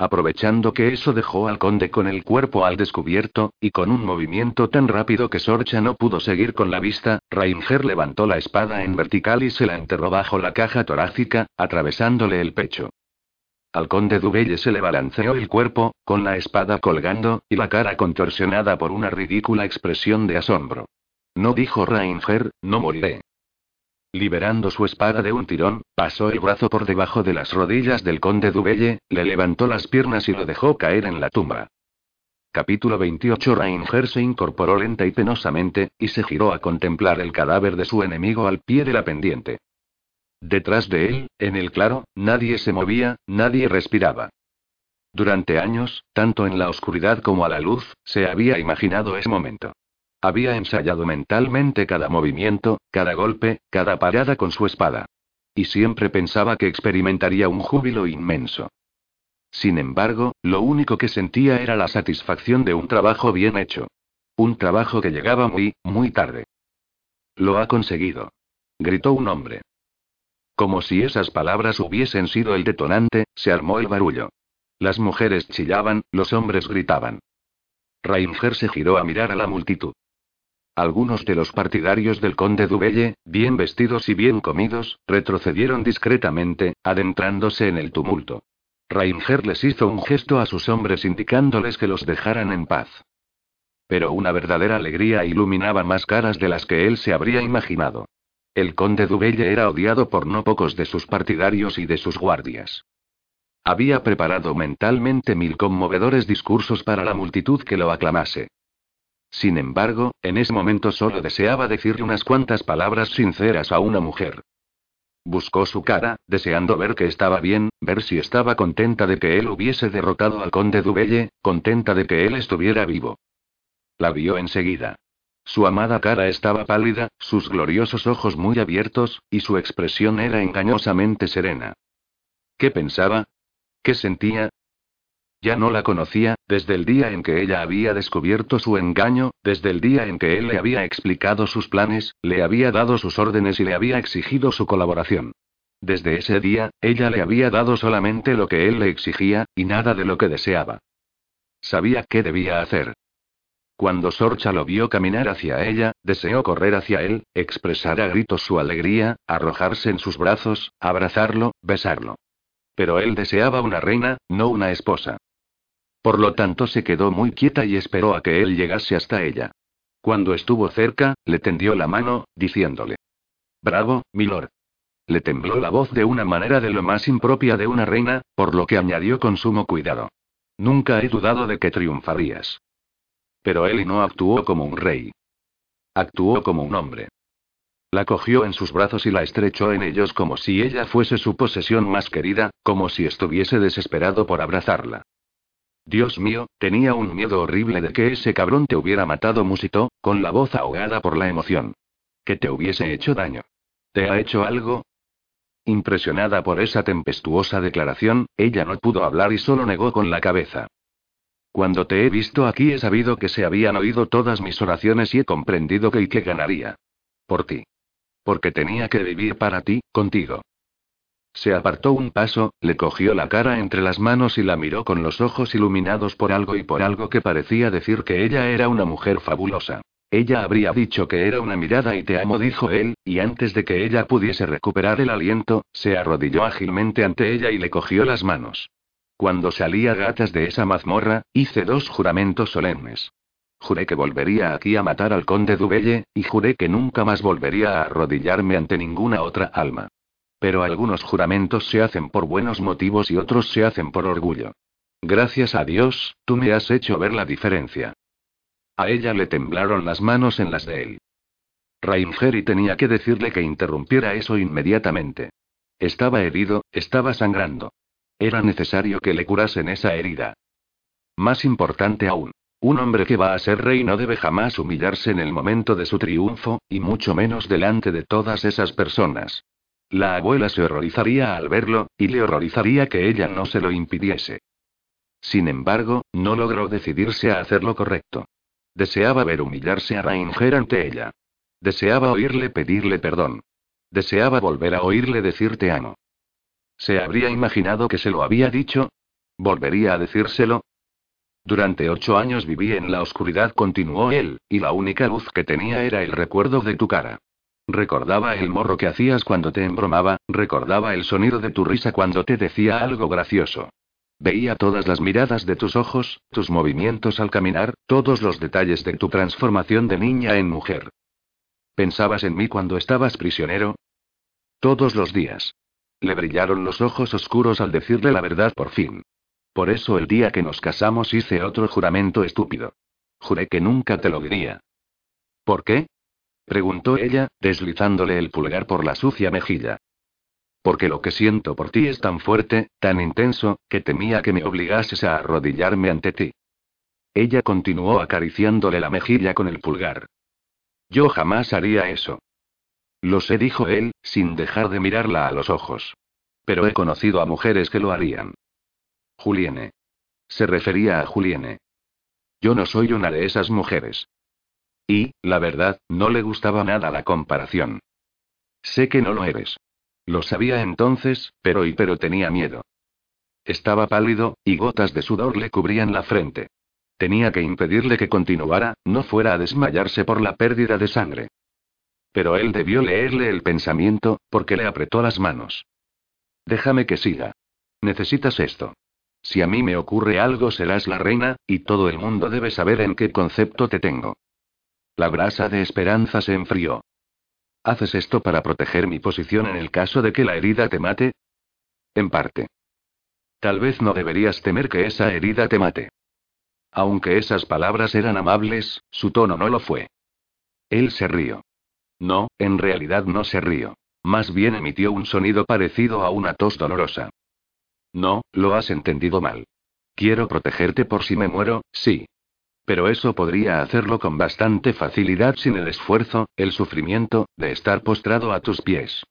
Aprovechando que eso dejó al conde con el cuerpo al descubierto, y con un movimiento tan rápido que Sorcha no pudo seguir con la vista, Rainger levantó la espada en vertical y se la enterró bajo la caja torácica, atravesándole el pecho. Al conde Dubelle se le balanceó el cuerpo, con la espada colgando, y la cara contorsionada por una ridícula expresión de asombro. No dijo Rainger, no moriré. Liberando su espada de un tirón, pasó el brazo por debajo de las rodillas del conde Dubelle, le levantó las piernas y lo dejó caer en la tumba. Capítulo 28 Rainger se incorporó lenta y penosamente, y se giró a contemplar el cadáver de su enemigo al pie de la pendiente. Detrás de él, en el claro, nadie se movía, nadie respiraba. Durante años, tanto en la oscuridad como a la luz, se había imaginado ese momento. Había ensayado mentalmente cada movimiento, cada golpe, cada parada con su espada. Y siempre pensaba que experimentaría un júbilo inmenso. Sin embargo, lo único que sentía era la satisfacción de un trabajo bien hecho. Un trabajo que llegaba muy, muy tarde. Lo ha conseguido. Gritó un hombre. Como si esas palabras hubiesen sido el detonante, se armó el barullo. Las mujeres chillaban, los hombres gritaban. Rainger se giró a mirar a la multitud. Algunos de los partidarios del conde Dubelle, bien vestidos y bien comidos, retrocedieron discretamente, adentrándose en el tumulto. Rainger les hizo un gesto a sus hombres indicándoles que los dejaran en paz. Pero una verdadera alegría iluminaba más caras de las que él se habría imaginado. El conde Dubelle era odiado por no pocos de sus partidarios y de sus guardias. Había preparado mentalmente mil conmovedores discursos para la multitud que lo aclamase. Sin embargo, en ese momento solo deseaba decirle unas cuantas palabras sinceras a una mujer. Buscó su cara, deseando ver que estaba bien, ver si estaba contenta de que él hubiese derrotado al conde Dubelle, contenta de que él estuviera vivo. La vio enseguida. Su amada cara estaba pálida, sus gloriosos ojos muy abiertos, y su expresión era engañosamente serena. ¿Qué pensaba? ¿Qué sentía? Ya no la conocía, desde el día en que ella había descubierto su engaño, desde el día en que él le había explicado sus planes, le había dado sus órdenes y le había exigido su colaboración. Desde ese día, ella le había dado solamente lo que él le exigía, y nada de lo que deseaba. Sabía qué debía hacer. Cuando Sorcha lo vio caminar hacia ella, deseó correr hacia él, expresar a gritos su alegría, arrojarse en sus brazos, abrazarlo, besarlo. Pero él deseaba una reina, no una esposa. Por lo tanto se quedó muy quieta y esperó a que él llegase hasta ella. Cuando estuvo cerca, le tendió la mano, diciéndole. Bravo, milord. Le tembló la voz de una manera de lo más impropia de una reina, por lo que añadió con sumo cuidado. Nunca he dudado de que triunfarías. Pero él no actuó como un rey. Actuó como un hombre. La cogió en sus brazos y la estrechó en ellos como si ella fuese su posesión más querida, como si estuviese desesperado por abrazarla. Dios mío, tenía un miedo horrible de que ese cabrón te hubiera matado, musitó, con la voz ahogada por la emoción. Que te hubiese hecho daño. ¿Te ha hecho algo? Impresionada por esa tempestuosa declaración, ella no pudo hablar y solo negó con la cabeza. Cuando te he visto aquí he sabido que se habían oído todas mis oraciones y he comprendido que y que ganaría. Por ti. Porque tenía que vivir para ti, contigo. Se apartó un paso, le cogió la cara entre las manos y la miró con los ojos iluminados por algo y por algo que parecía decir que ella era una mujer fabulosa. Ella habría dicho que era una mirada y te amo, dijo él, y antes de que ella pudiese recuperar el aliento, se arrodilló ágilmente ante ella y le cogió las manos. Cuando salía gatas de esa mazmorra, hice dos juramentos solemnes. Juré que volvería aquí a matar al conde Dubelle, y juré que nunca más volvería a arrodillarme ante ninguna otra alma. Pero algunos juramentos se hacen por buenos motivos y otros se hacen por orgullo. Gracias a Dios, tú me has hecho ver la diferencia. A ella le temblaron las manos en las de él. Raingeri tenía que decirle que interrumpiera eso inmediatamente. Estaba herido, estaba sangrando. Era necesario que le curasen esa herida. Más importante aún, un hombre que va a ser rey no debe jamás humillarse en el momento de su triunfo, y mucho menos delante de todas esas personas. La abuela se horrorizaría al verlo, y le horrorizaría que ella no se lo impidiese. Sin embargo, no logró decidirse a hacer lo correcto. Deseaba ver humillarse a Rainger ante ella. Deseaba oírle pedirle perdón. Deseaba volver a oírle decir te amo. ¿Se habría imaginado que se lo había dicho? ¿Volvería a decírselo? Durante ocho años viví en la oscuridad, continuó él, y la única luz que tenía era el recuerdo de tu cara. Recordaba el morro que hacías cuando te embromaba, recordaba el sonido de tu risa cuando te decía algo gracioso. Veía todas las miradas de tus ojos, tus movimientos al caminar, todos los detalles de tu transformación de niña en mujer. ¿Pensabas en mí cuando estabas prisionero? Todos los días. Le brillaron los ojos oscuros al decirle la verdad por fin. Por eso el día que nos casamos hice otro juramento estúpido. Juré que nunca te lo diría. ¿Por qué? Preguntó ella, deslizándole el pulgar por la sucia mejilla. Porque lo que siento por ti es tan fuerte, tan intenso, que temía que me obligases a arrodillarme ante ti. Ella continuó acariciándole la mejilla con el pulgar. Yo jamás haría eso. Lo sé, dijo él, sin dejar de mirarla a los ojos. Pero he conocido a mujeres que lo harían. Juliene. Se refería a Juliene. Yo no soy una de esas mujeres. Y, la verdad, no le gustaba nada la comparación. Sé que no lo eres. Lo sabía entonces, pero y pero tenía miedo. Estaba pálido, y gotas de sudor le cubrían la frente. Tenía que impedirle que continuara, no fuera a desmayarse por la pérdida de sangre. Pero él debió leerle el pensamiento, porque le apretó las manos. Déjame que siga. Necesitas esto. Si a mí me ocurre algo serás la reina, y todo el mundo debe saber en qué concepto te tengo. La brasa de esperanza se enfrió. ¿Haces esto para proteger mi posición en el caso de que la herida te mate? En parte. Tal vez no deberías temer que esa herida te mate. Aunque esas palabras eran amables, su tono no lo fue. Él se rió. No, en realidad no se rió. Más bien emitió un sonido parecido a una tos dolorosa. No, lo has entendido mal. Quiero protegerte por si me muero, sí, pero eso podría hacerlo con bastante facilidad sin el esfuerzo, el sufrimiento, de estar postrado a tus pies.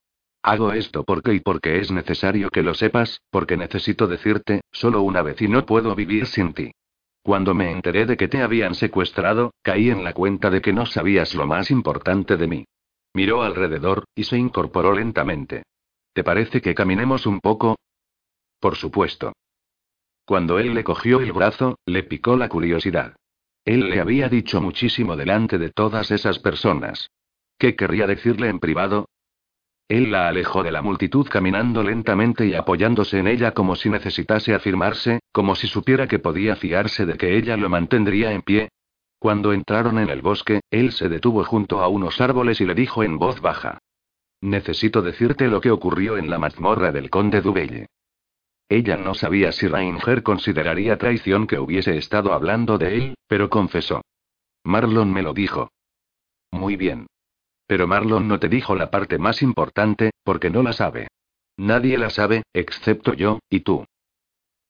Hago esto porque y porque es necesario que lo sepas, porque necesito decirte, solo una vez y no puedo vivir sin ti. Cuando me enteré de que te habían secuestrado, caí en la cuenta de que no sabías lo más importante de mí. Miró alrededor, y se incorporó lentamente. ¿Te parece que caminemos un poco? Por supuesto. Cuando él le cogió el brazo, le picó la curiosidad. Él le había dicho muchísimo delante de todas esas personas. ¿Qué querría decirle en privado? Él la alejó de la multitud caminando lentamente y apoyándose en ella como si necesitase afirmarse, como si supiera que podía fiarse de que ella lo mantendría en pie. Cuando entraron en el bosque, él se detuvo junto a unos árboles y le dijo en voz baja. Necesito decirte lo que ocurrió en la mazmorra del conde Dubelle. Ella no sabía si Rainger consideraría traición que hubiese estado hablando de él, pero confesó. Marlon me lo dijo. Muy bien. Pero Marlon no te dijo la parte más importante, porque no la sabe. Nadie la sabe, excepto yo, y tú.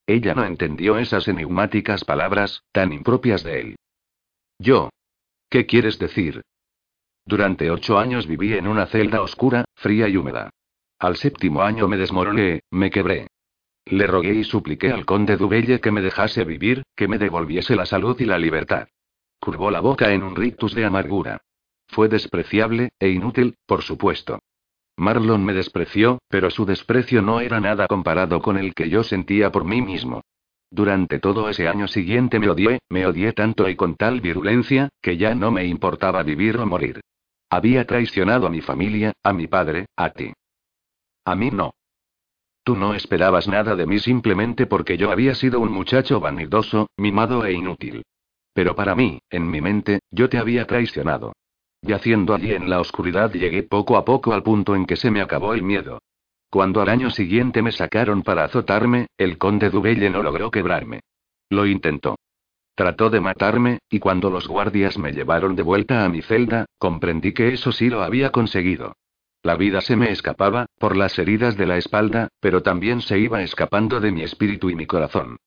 Ella no entendió esas enigmáticas palabras, tan impropias de él. Yo. ¿Qué quieres decir? Durante ocho años viví en una celda oscura, fría y húmeda. Al séptimo año me desmoroné, me quebré. Le rogué y supliqué al conde Dubelle que me dejase vivir, que me devolviese la salud y la libertad. Curvó la boca en un rictus de amargura. Fue despreciable, e inútil, por supuesto. Marlon me despreció, pero su desprecio no era nada comparado con el que yo sentía por mí mismo. Durante todo ese año siguiente me odié, me odié tanto y con tal virulencia, que ya no me importaba vivir o morir. Había traicionado a mi familia, a mi padre, a ti. A mí no. No esperabas nada de mí simplemente porque yo había sido un muchacho vanidoso, mimado e inútil. Pero para mí, en mi mente, yo te había traicionado. Yaciendo allí en la oscuridad llegué poco a poco al punto en que se me acabó el miedo. Cuando al año siguiente me sacaron para azotarme, el conde Dubelle no logró quebrarme. Lo intentó. Trató de matarme, y cuando los guardias me llevaron de vuelta a mi celda, comprendí que eso sí lo había conseguido. La vida se me escapaba, por las heridas de la espalda, pero también se iba escapando de mi espíritu y mi corazón.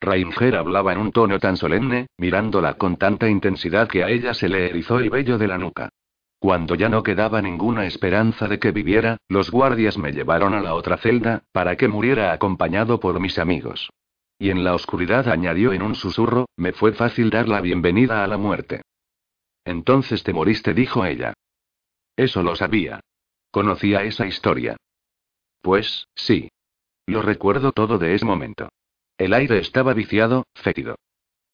Rainger hablaba en un tono tan solemne, mirándola con tanta intensidad que a ella se le erizó el vello de la nuca. Cuando ya no quedaba ninguna esperanza de que viviera, los guardias me llevaron a la otra celda, para que muriera acompañado por mis amigos. Y en la oscuridad añadió en un susurro, me fue fácil dar la bienvenida a la muerte. Entonces te moriste, dijo ella. Eso lo sabía. Conocía esa historia. Pues, sí. Lo recuerdo todo de ese momento. El aire estaba viciado, fétido.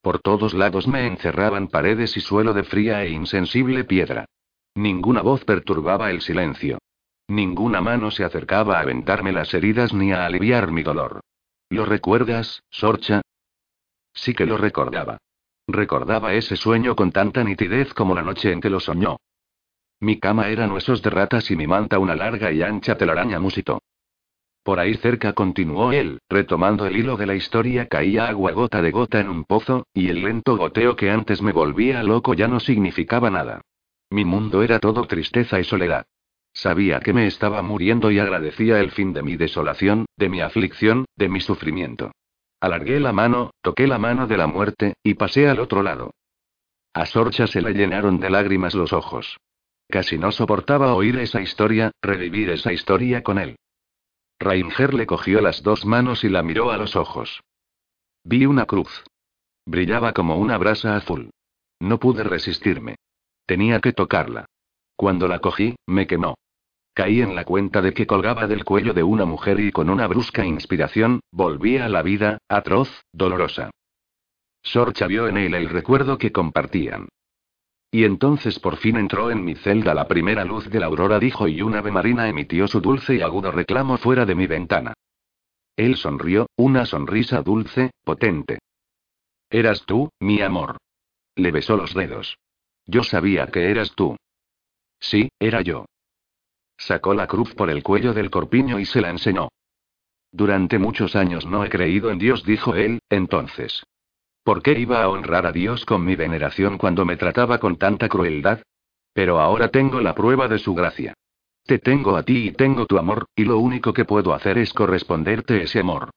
Por todos lados me encerraban paredes y suelo de fría e insensible piedra. Ninguna voz perturbaba el silencio. Ninguna mano se acercaba a vendarme las heridas ni a aliviar mi dolor. ¿Lo recuerdas, Sorcha? Sí que lo recordaba. Recordaba ese sueño con tanta nitidez como la noche en que lo soñó. Mi cama eran huesos de ratas y mi manta una larga y ancha telaraña musito. Por ahí cerca continuó él, retomando el hilo de la historia, caía agua gota de gota en un pozo, y el lento goteo que antes me volvía loco ya no significaba nada. Mi mundo era todo tristeza y soledad. Sabía que me estaba muriendo y agradecía el fin de mi desolación, de mi aflicción, de mi sufrimiento. Alargué la mano, toqué la mano de la muerte, y pasé al otro lado. A Sorcha se le llenaron de lágrimas los ojos. Casi no soportaba oír esa historia, revivir esa historia con él. Rainger le cogió las dos manos y la miró a los ojos. Vi una cruz. Brillaba como una brasa azul. No pude resistirme. Tenía que tocarla. Cuando la cogí, me quemó. Caí en la cuenta de que colgaba del cuello de una mujer y con una brusca inspiración, volví a la vida, atroz, dolorosa. Sorcha vio en él el recuerdo que compartían. Y entonces por fin entró en mi celda la primera luz de la aurora, dijo, y un ave marina emitió su dulce y agudo reclamo fuera de mi ventana. Él sonrió, una sonrisa dulce, potente. Eras tú, mi amor. Le besó los dedos. Yo sabía que eras tú. Sí, era yo. Sacó la cruz por el cuello del corpiño y se la enseñó. Durante muchos años no he creído en Dios, dijo él, entonces. ¿Por qué iba a honrar a Dios con mi veneración cuando me trataba con tanta crueldad? Pero ahora tengo la prueba de su gracia. Te tengo a ti y tengo tu amor, y lo único que puedo hacer es corresponderte ese amor.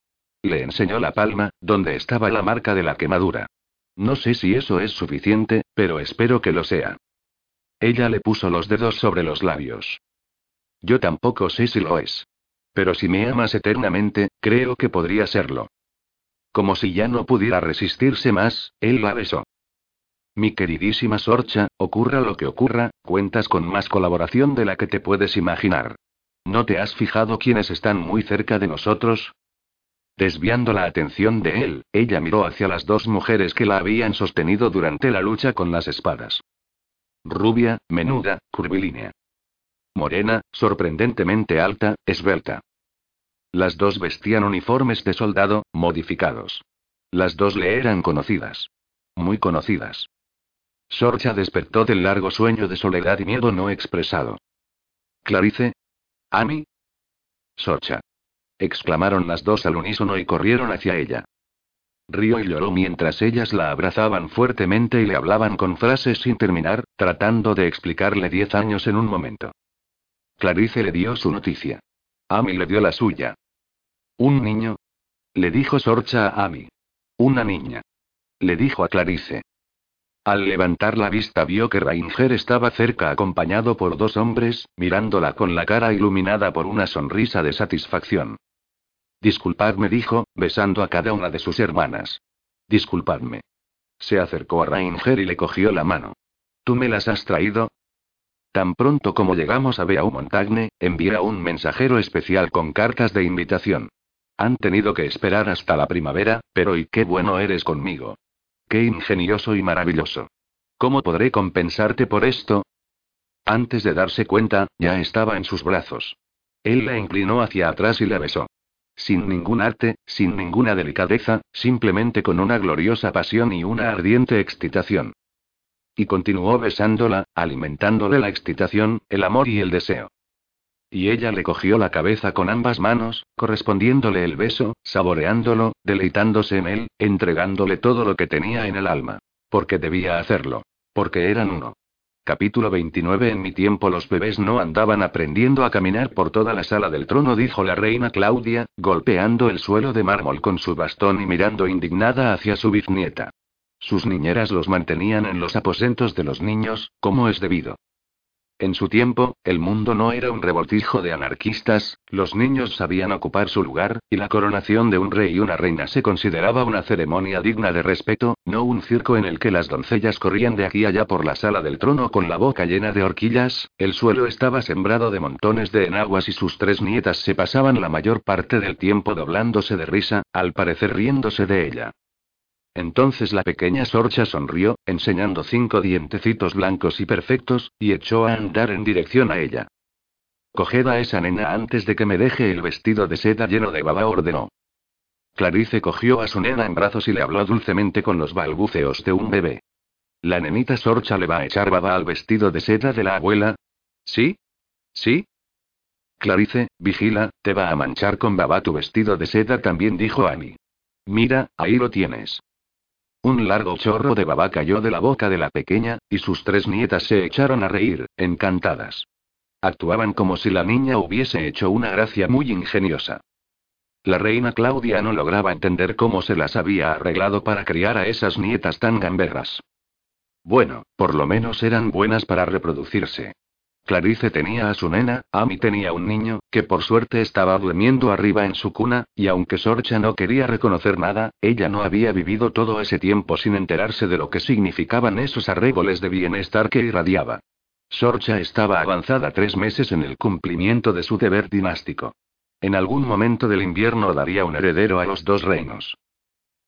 Le enseñó la palma, donde estaba la marca de la quemadura. No sé si eso es suficiente, pero espero que lo sea. Ella le puso los dedos sobre los labios. Yo tampoco sé si lo es. Pero si me amas eternamente, creo que podría serlo. Como si ya no pudiera resistirse más, él la besó. Mi queridísima Sorcha, ocurra lo que ocurra, cuentas con más colaboración de la que te puedes imaginar. ¿No te has fijado quiénes están muy cerca de nosotros? Desviando la atención de él, ella miró hacia las dos mujeres que la habían sostenido durante la lucha con las espadas. Rubia, menuda, curvilínea. Morena, sorprendentemente alta, esbelta. Las dos vestían uniformes de soldado, modificados. Las dos le eran conocidas. Muy conocidas. Sorcha despertó del largo sueño de soledad y miedo no expresado. Clarice. ¿Ami? Sorcha. exclamaron las dos al unísono y corrieron hacia ella. Río y lloró mientras ellas la abrazaban fuertemente y le hablaban con frases sin terminar, tratando de explicarle diez años en un momento. Clarice le dio su noticia. Amy le dio la suya. ¿Un niño? Le dijo Sorcha a Amy. Una niña. Le dijo a Clarice. Al levantar la vista vio que Rainger estaba cerca acompañado por dos hombres, mirándola con la cara iluminada por una sonrisa de satisfacción. Disculpadme, dijo, besando a cada una de sus hermanas. Disculpadme. Se acercó a Rainger y le cogió la mano. ¿Tú me las has traído? Tan pronto como llegamos a Beaumontagne, envía un mensajero especial con cartas de invitación. Han tenido que esperar hasta la primavera, pero y qué bueno eres conmigo. Qué ingenioso y maravilloso. ¿Cómo podré compensarte por esto? Antes de darse cuenta, ya estaba en sus brazos. Él la inclinó hacia atrás y la besó sin ningún arte, sin ninguna delicadeza, simplemente con una gloriosa pasión y una ardiente excitación. Y continuó besándola, alimentándole la excitación, el amor y el deseo. Y ella le cogió la cabeza con ambas manos, correspondiéndole el beso, saboreándolo, deleitándose en él, entregándole todo lo que tenía en el alma. Porque debía hacerlo. Porque eran uno. Capítulo 29 En mi tiempo los bebés no andaban aprendiendo a caminar por toda la sala del trono, dijo la reina Claudia, golpeando el suelo de mármol con su bastón y mirando indignada hacia su bisnieta. Sus niñeras los mantenían en los aposentos de los niños, como es debido. En su tiempo, el mundo no era un revoltijo de anarquistas, los niños sabían ocupar su lugar, y la coronación de un rey y una reina se consideraba una ceremonia digna de respeto, no un circo en el que las doncellas corrían de aquí allá por la sala del trono con la boca llena de horquillas, el suelo estaba sembrado de montones de enaguas y sus tres nietas se pasaban la mayor parte del tiempo doblándose de risa, al parecer riéndose de ella. Entonces la pequeña Sorcha sonrió, enseñando cinco dientecitos blancos y perfectos, y echó a andar en dirección a ella. Coged a esa nena antes de que me deje el vestido de seda lleno de baba, ordenó. Clarice cogió a su nena en brazos y le habló dulcemente con los balbuceos de un bebé. ¿La nenita Sorcha le va a echar baba al vestido de seda de la abuela? ¿Sí? ¿Sí? Clarice, vigila, te va a manchar con baba tu vestido de seda también dijo Annie. Mira, ahí lo tienes. Un largo chorro de baba cayó de la boca de la pequeña, y sus tres nietas se echaron a reír, encantadas. Actuaban como si la niña hubiese hecho una gracia muy ingeniosa. La reina Claudia no lograba entender cómo se las había arreglado para criar a esas nietas tan gamberras. Bueno, por lo menos eran buenas para reproducirse. Clarice tenía a su nena, Amy tenía un niño, que por suerte estaba durmiendo arriba en su cuna, y aunque Sorcha no quería reconocer nada, ella no había vivido todo ese tiempo sin enterarse de lo que significaban esos arrégoles de bienestar que irradiaba. Sorcha estaba avanzada tres meses en el cumplimiento de su deber dinástico. En algún momento del invierno daría un heredero a los dos reinos.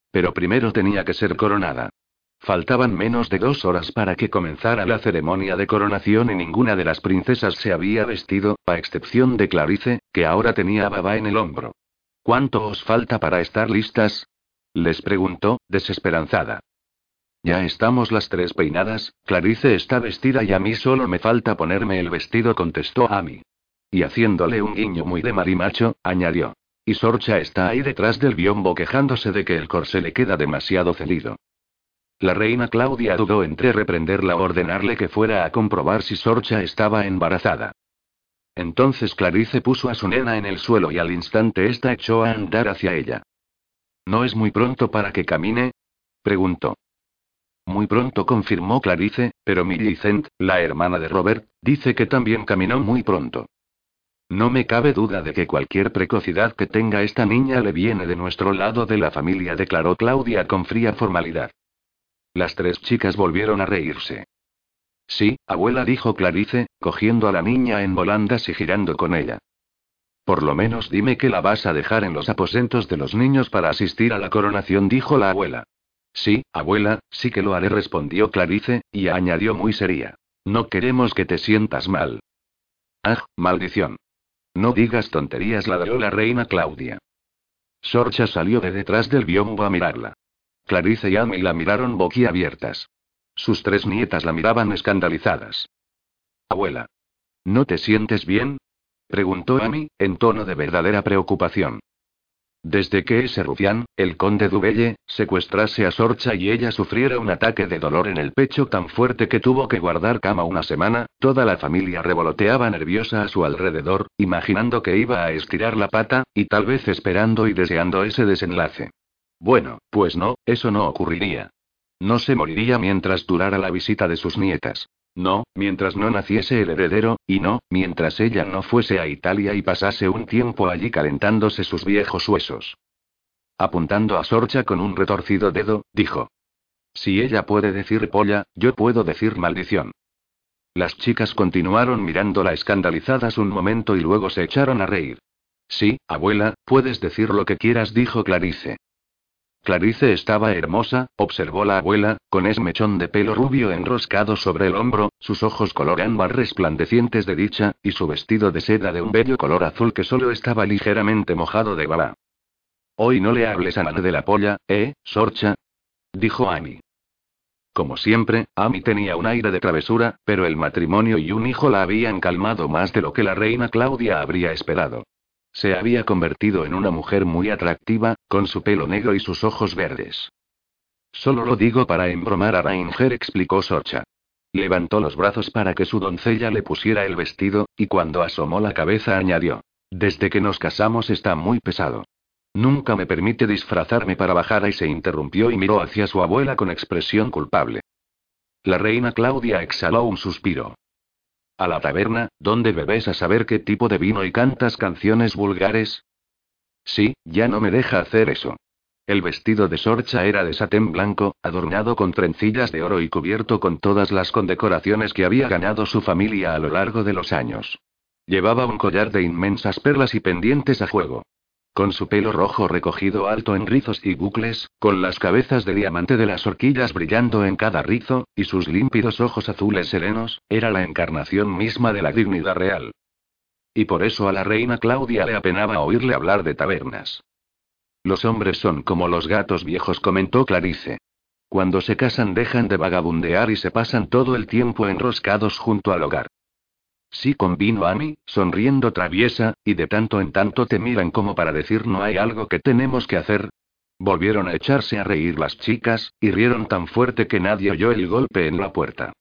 Pero primero tenía que ser coronada. Faltaban menos de dos horas para que comenzara la ceremonia de coronación y ninguna de las princesas se había vestido, a excepción de Clarice, que ahora tenía Baba en el hombro. ¿Cuánto os falta para estar listas? les preguntó, desesperanzada. Ya estamos las tres peinadas, Clarice está vestida y a mí solo me falta ponerme el vestido, contestó Amy. Y haciéndole un guiño muy de marimacho, añadió. Y Sorcha está ahí detrás del biombo quejándose de que el corsé le queda demasiado cedido. La reina Claudia dudó entre reprenderla o ordenarle que fuera a comprobar si Sorcha estaba embarazada. Entonces Clarice puso a su nena en el suelo y al instante ésta echó a andar hacia ella. ¿No es muy pronto para que camine? preguntó. Muy pronto confirmó Clarice, pero Millicent, la hermana de Robert, dice que también caminó muy pronto. No me cabe duda de que cualquier precocidad que tenga esta niña le viene de nuestro lado de la familia, declaró Claudia con fría formalidad. Las tres chicas volvieron a reírse. Sí, abuela, dijo Clarice, cogiendo a la niña en volandas y girando con ella. Por lo menos dime que la vas a dejar en los aposentos de los niños para asistir a la coronación, dijo la abuela. Sí, abuela, sí que lo haré, respondió Clarice, y añadió muy seria. No queremos que te sientas mal. Ah, maldición. No digas tonterías, ladró la reina Claudia. Sorcha salió de detrás del biombo a mirarla. Clarice y Amy la miraron boquiabiertas. Sus tres nietas la miraban escandalizadas. Abuela. ¿No te sientes bien? preguntó Amy, en tono de verdadera preocupación. Desde que ese rufián, el conde Dubelle, secuestrase a Sorcha y ella sufriera un ataque de dolor en el pecho tan fuerte que tuvo que guardar cama una semana, toda la familia revoloteaba nerviosa a su alrededor, imaginando que iba a estirar la pata, y tal vez esperando y deseando ese desenlace. Bueno, pues no, eso no ocurriría. No se moriría mientras durara la visita de sus nietas. No, mientras no naciese el heredero, y no, mientras ella no fuese a Italia y pasase un tiempo allí calentándose sus viejos huesos. Apuntando a Sorcha con un retorcido dedo, dijo. Si ella puede decir polla, yo puedo decir maldición. Las chicas continuaron mirándola escandalizadas un momento y luego se echaron a reír. Sí, abuela, puedes decir lo que quieras, dijo Clarice. Clarice estaba hermosa, observó la abuela, con ese mechón de pelo rubio enroscado sobre el hombro, sus ojos color ámbar resplandecientes de dicha, y su vestido de seda de un bello color azul que solo estaba ligeramente mojado de baba. Hoy no le hables a nadie de la polla, ¿eh, Sorcha? dijo Amy. Como siempre, Amy tenía un aire de travesura, pero el matrimonio y un hijo la habían calmado más de lo que la reina Claudia habría esperado. Se había convertido en una mujer muy atractiva, con su pelo negro y sus ojos verdes. Solo lo digo para embromar a Ranger, explicó Sorcha. Levantó los brazos para que su doncella le pusiera el vestido, y cuando asomó la cabeza añadió. Desde que nos casamos está muy pesado. Nunca me permite disfrazarme para bajar y se interrumpió y miró hacia su abuela con expresión culpable. La reina Claudia exhaló un suspiro. A la taberna, donde bebes a saber qué tipo de vino y cantas canciones vulgares. Sí, ya no me deja hacer eso. El vestido de Sorcha era de satén blanco, adornado con trencillas de oro y cubierto con todas las condecoraciones que había ganado su familia a lo largo de los años. Llevaba un collar de inmensas perlas y pendientes a juego. Con su pelo rojo recogido alto en rizos y bucles, con las cabezas de diamante de las horquillas brillando en cada rizo, y sus límpidos ojos azules serenos, era la encarnación misma de la dignidad real. Y por eso a la reina Claudia le apenaba oírle hablar de tabernas. Los hombres son como los gatos viejos, comentó Clarice. Cuando se casan dejan de vagabundear y se pasan todo el tiempo enroscados junto al hogar. Sí convino a mí, sonriendo traviesa, y de tanto en tanto te miran como para decir no hay algo que tenemos que hacer. Volvieron a echarse a reír las chicas, y rieron tan fuerte que nadie oyó el golpe en la puerta.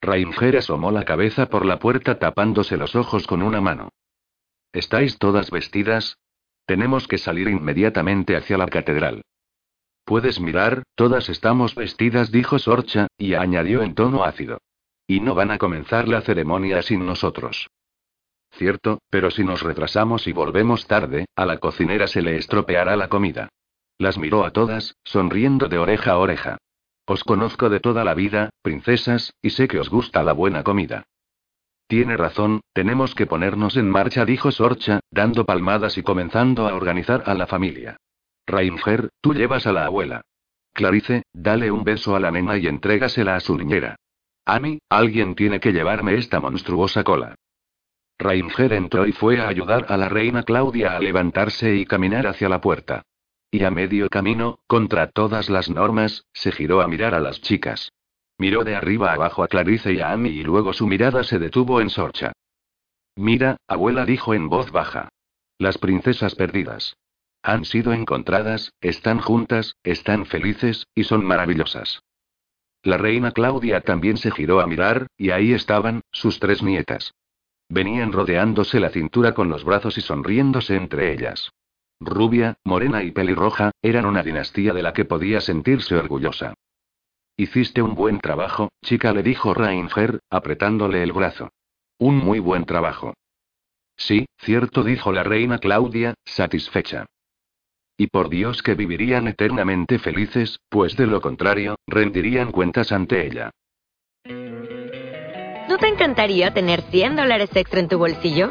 Rainger asomó la cabeza por la puerta tapándose los ojos con una mano. ¿Estáis todas vestidas? Tenemos que salir inmediatamente hacia la catedral. Puedes mirar, todas estamos vestidas, dijo Sorcha, y añadió en tono ácido. Y no van a comenzar la ceremonia sin nosotros. Cierto, pero si nos retrasamos y volvemos tarde, a la cocinera se le estropeará la comida. Las miró a todas, sonriendo de oreja a oreja. Os conozco de toda la vida, princesas, y sé que os gusta la buena comida. Tiene razón, tenemos que ponernos en marcha, dijo Sorcha, dando palmadas y comenzando a organizar a la familia. Rainger, tú llevas a la abuela. Clarice, dale un beso a la nena y entrégasela a su niñera. Amy, alguien tiene que llevarme esta monstruosa cola. Rainger entró y fue a ayudar a la reina Claudia a levantarse y caminar hacia la puerta. Y a medio camino, contra todas las normas, se giró a mirar a las chicas. Miró de arriba abajo a Clarice y a Amy y luego su mirada se detuvo en Sorcha. Mira, abuela dijo en voz baja. Las princesas perdidas. Han sido encontradas, están juntas, están felices, y son maravillosas. La reina Claudia también se giró a mirar, y ahí estaban, sus tres nietas. Venían rodeándose la cintura con los brazos y sonriéndose entre ellas. Rubia, morena y pelirroja, eran una dinastía de la que podía sentirse orgullosa. Hiciste un buen trabajo, chica, le dijo Rainger, apretándole el brazo. Un muy buen trabajo. Sí, cierto, dijo la reina Claudia, satisfecha. Y por Dios que vivirían eternamente felices, pues de lo contrario, rendirían cuentas ante ella. ¿No te encantaría tener 100 dólares extra en tu bolsillo?